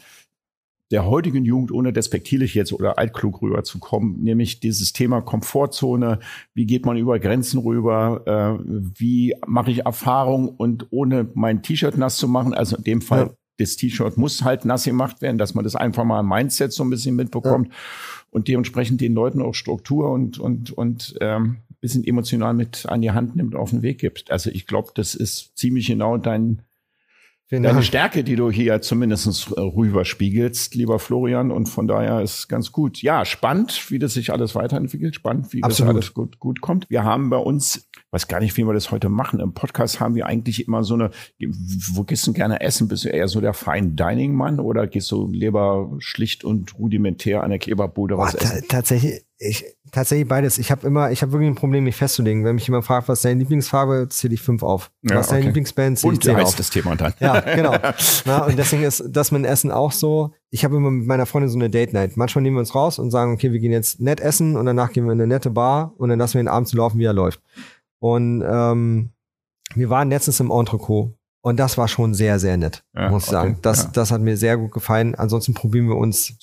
der heutigen Jugend, ohne despektierlich jetzt oder altklug rüberzukommen, nämlich dieses Thema Komfortzone, wie geht man über Grenzen rüber, äh, wie mache ich Erfahrung und ohne mein T-Shirt nass zu machen, also in dem Fall ja. das T-Shirt muss halt nass gemacht werden, dass man das einfach mal im Mindset so ein bisschen mitbekommt ja. und dementsprechend den Leuten auch Struktur und und und ähm, bisschen emotional mit an die Hand nimmt, auf den Weg gibt. Also ich glaube, das ist ziemlich genau dein Deine Stärke, die du hier zumindest äh, rüberspiegelst, lieber Florian, und von daher ist ganz gut. Ja, spannend, wie das sich alles weiterentwickelt, spannend, wie Absolut. das alles gut, gut kommt. Wir haben bei uns, weiß gar nicht, wie wir das heute machen, im Podcast haben wir eigentlich immer so eine, wo gehst du gerne essen? Bist du eher so der Fine Dining Mann oder gehst du lieber schlicht und rudimentär an der Kleberbude was essen? Tatsächlich, ich, tatsächlich beides. Ich habe immer, ich habe wirklich ein Problem, mich festzulegen. Wenn mich jemand fragt, was ist deine Lieblingsfarbe, zähle ich fünf auf. Ja, was ist deine Lieblingsband, zähle ich zehn auf. das Thema dann. Ja, genau. Na, und deswegen ist das mit Essen auch so. Ich habe immer mit meiner Freundin so eine Date Night. Manchmal nehmen wir uns raus und sagen, okay, wir gehen jetzt nett essen und danach gehen wir in eine nette Bar und dann lassen wir ihn abends laufen, wie er läuft. Und ähm, wir waren letztens im Entrecot Und das war schon sehr, sehr nett, Ja, muss ich okay, sagen. Das, ja. das hat mir sehr gut gefallen. Ansonsten probieren wir uns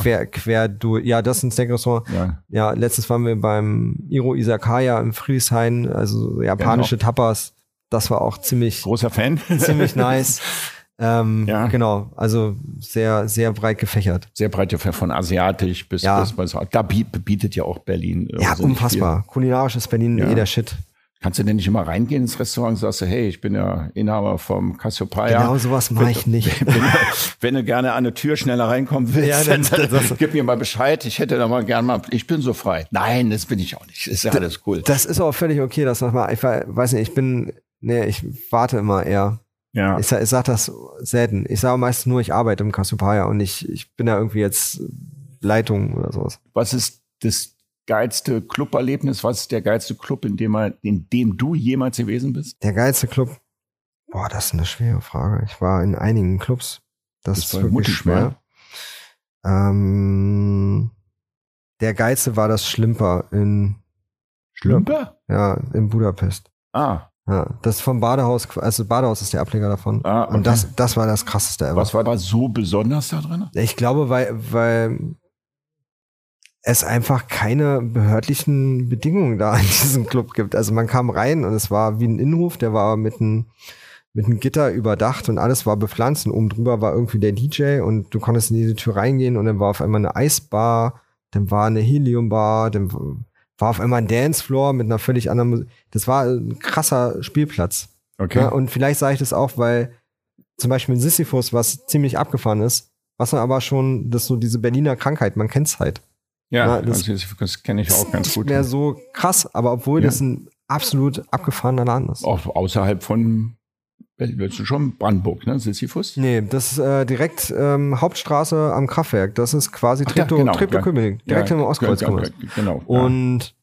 quer, quer durch. Ja, das ist ein Steakrestaurant. Ja. Ja, letztens waren wir beim Iro Isakaya im Friedrichshain, also japanische Tapas. Das war auch ziemlich, Großer Fan. ziemlich nice. Ähm, Ja. Genau, also sehr, sehr breit gefächert. Sehr breite Fächer von asiatisch bis, Ja. bis, da bie- bietet ja auch Berlin. Ja, unfassbar. Kulinarisch ist Berlin Ja. eh der Shit. Kannst du denn nicht immer reingehen ins Restaurant und sagst, du, hey, ich bin ja Inhaber vom Cassiopeia. Genau sowas mache ich nicht. Wenn, wenn du gerne an eine Tür schneller reinkommen willst, Ja, dann- dann, das- gib mir mal Bescheid. Ich hätte da mal gern mal, ich bin so frei. Nein, das bin ich auch nicht. Ist ja alles cool. Das ist auch völlig okay, das nochmal. Ich we- weiß nicht, ich bin, nee, ich warte immer eher. Ja. Ich, ich sag das selten. Ich sage meistens nur, ich arbeite im Cassiopeia und ich, ich bin da irgendwie jetzt Leitung oder sowas. Was ist das geilste Club-Erlebnis? Was ist der geilste Club, in dem, er- in dem du jemals gewesen bist? Der geilste Club? Boah, das ist eine schwere Frage. Ich war in einigen Clubs. Das, Das ist war wirklich mutig, schwer. Ähm, der geilste war das Schlimper in, Schlümper? ja, in Budapest. Ah, Ja, das vom Badehaus, also Badehaus ist der Ableger davon. Ah, okay. Und das, das war das krasseste ever. was war da so besonders da drin? Ich glaube, weil, weil es einfach keine behördlichen Bedingungen da in diesem Club gibt. Also man kam rein und es war wie ein Innenhof, der war mit einem mit einem Gitter überdacht und alles war bepflanzt und oben drüber war irgendwie der DJ und du konntest in diese Tür reingehen und dann war auf einmal eine Eisbar, dann war eine Heliumbar, dann war auf einmal ein Dancefloor mit einer völlig anderen Musik. Das war ein krasser Spielplatz. Okay. Ja, und vielleicht sage ich das auch, weil zum Beispiel in Sisyphus, was ziemlich abgefahren ist, was man aber schon, das so diese Berliner Krankheit, man kennt's halt. Ja, ja, das- das, das, kenne ich auch ganz Nicht gut. mehr so krass, aber obwohl Ja. das ein absolut abgefahrener Laden ist. Auch außerhalb von willst du schon Brandenburg, ne? Sisyphus? Nee, das ist äh, direkt ähm, Hauptstraße am Kraftwerk. Das ist quasi Treptow, genau, Treptow ja. Köpenick, direkt Ja, im Ostkreuz. ja, kommt ja. Genau. Und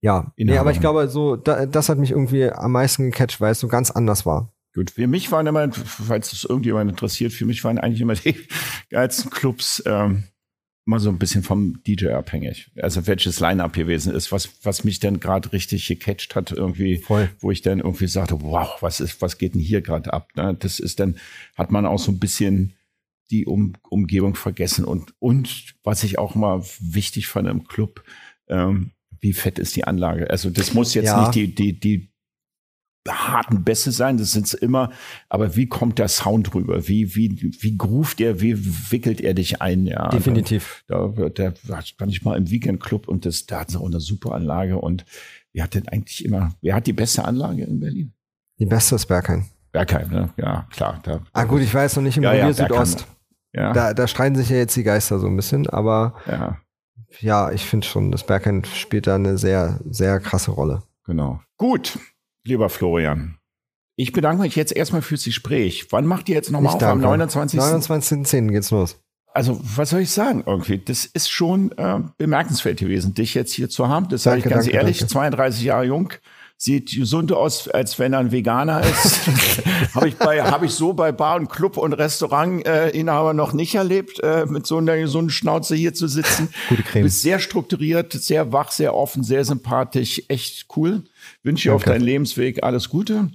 ja, nee, aber ich glaube, so, da, das hat mich irgendwie am meisten gecatcht, weil es so ganz anders war. Gut, für mich waren immer, falls das irgendjemand interessiert, für mich waren eigentlich immer die geilsten Clubs ähm, immer so ein bisschen vom DJ abhängig. Also welches Line-Up gewesen ist, was, was mich dann gerade richtig gecatcht hat, irgendwie, Voll. wo ich dann irgendwie sagte, wow, was ist, was geht denn hier gerade ab? Ne? Das ist dann, hat man auch so ein bisschen die um, Umgebung vergessen und, und was ich auch mal wichtig fand im Club, ähm, wie fett ist die Anlage? Also das muss jetzt Ja. nicht die, die, die harten Bässe sein, das sind's immer, aber wie kommt der Sound rüber? Wie, wie, wie groovt er, wie wickelt er dich ein? Ja, Definitiv. Da, da, da war ich mal im Weekendclub und das, da hatten sie auch eine super Anlage und wer hat denn eigentlich immer, wer hat die beste Anlage in Berlin? Die beste ist Bergheim. Bergheim, ne? Ja, klar. Da, Ah gut, ich weiß noch nicht im Ja, ja. Südost. ja, Da, da streiten sich ja jetzt die Geister so ein bisschen, aber ja, ja, ich finde schon, das Bergheim spielt da eine sehr, sehr krasse Rolle. genau. Gut, lieber Florian. Ich bedanke mich jetzt erstmal fürs Gespräch. Wann macht ihr jetzt nochmal auf? Am danke. 29. 29.10. geht's los. Also, was soll ich sagen irgendwie? Das ist schon äh, bemerkenswert gewesen, dich jetzt hier zu haben. Das sage ich ganz danke, ehrlich, danke. 32 Jahre jung, sieht gesund aus, als wenn er ein Veganer ist. habe ich bei, habe ich so bei Bar und Club und Restaurant äh, Inhaber noch nicht erlebt, äh, mit so einer gesunden Schnauze hier zu sitzen. Gute Creme. Du bist sehr strukturiert, sehr wach, sehr offen, sehr sympathisch, echt cool. Wünsche dir auf deinen Lebensweg alles Gute.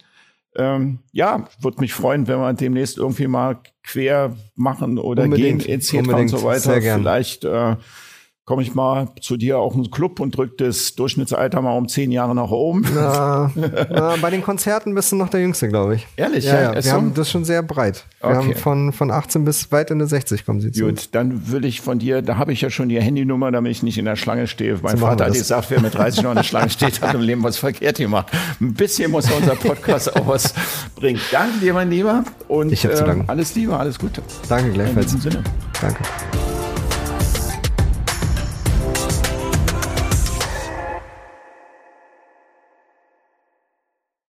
Ähm, ja, würde mich freuen, wenn wir demnächst irgendwie mal quer machen oder Unbedingt, gehen etc. und so weiter. Vielleicht äh, komme ich mal zu dir auch ins Club und drück das Durchschnittsalter mal um zehn Jahre nach oben. Na, na, bei den Konzerten bist du noch der Jüngste, glaube ich. Ehrlich, Ja, ja, Ist wir so? haben das schon sehr breit. Wir Okay. haben von, von 18 bis weit in die 60 kommen sie zu. Gut, dann will ich von dir, da habe ich ja schon die Handynummer, damit ich nicht in der Schlange stehe. Mein So Vater hat gesagt, wer mit 30 noch in der Schlange steht, hat im Leben was verkehrt gemacht. Ein bisschen muss unser Podcast auch was bringen. Danke dir, mein Lieber. Und Ich danken. alles Liebe, alles Gute. Danke In gleichfalls. diesem Sinne. Danke.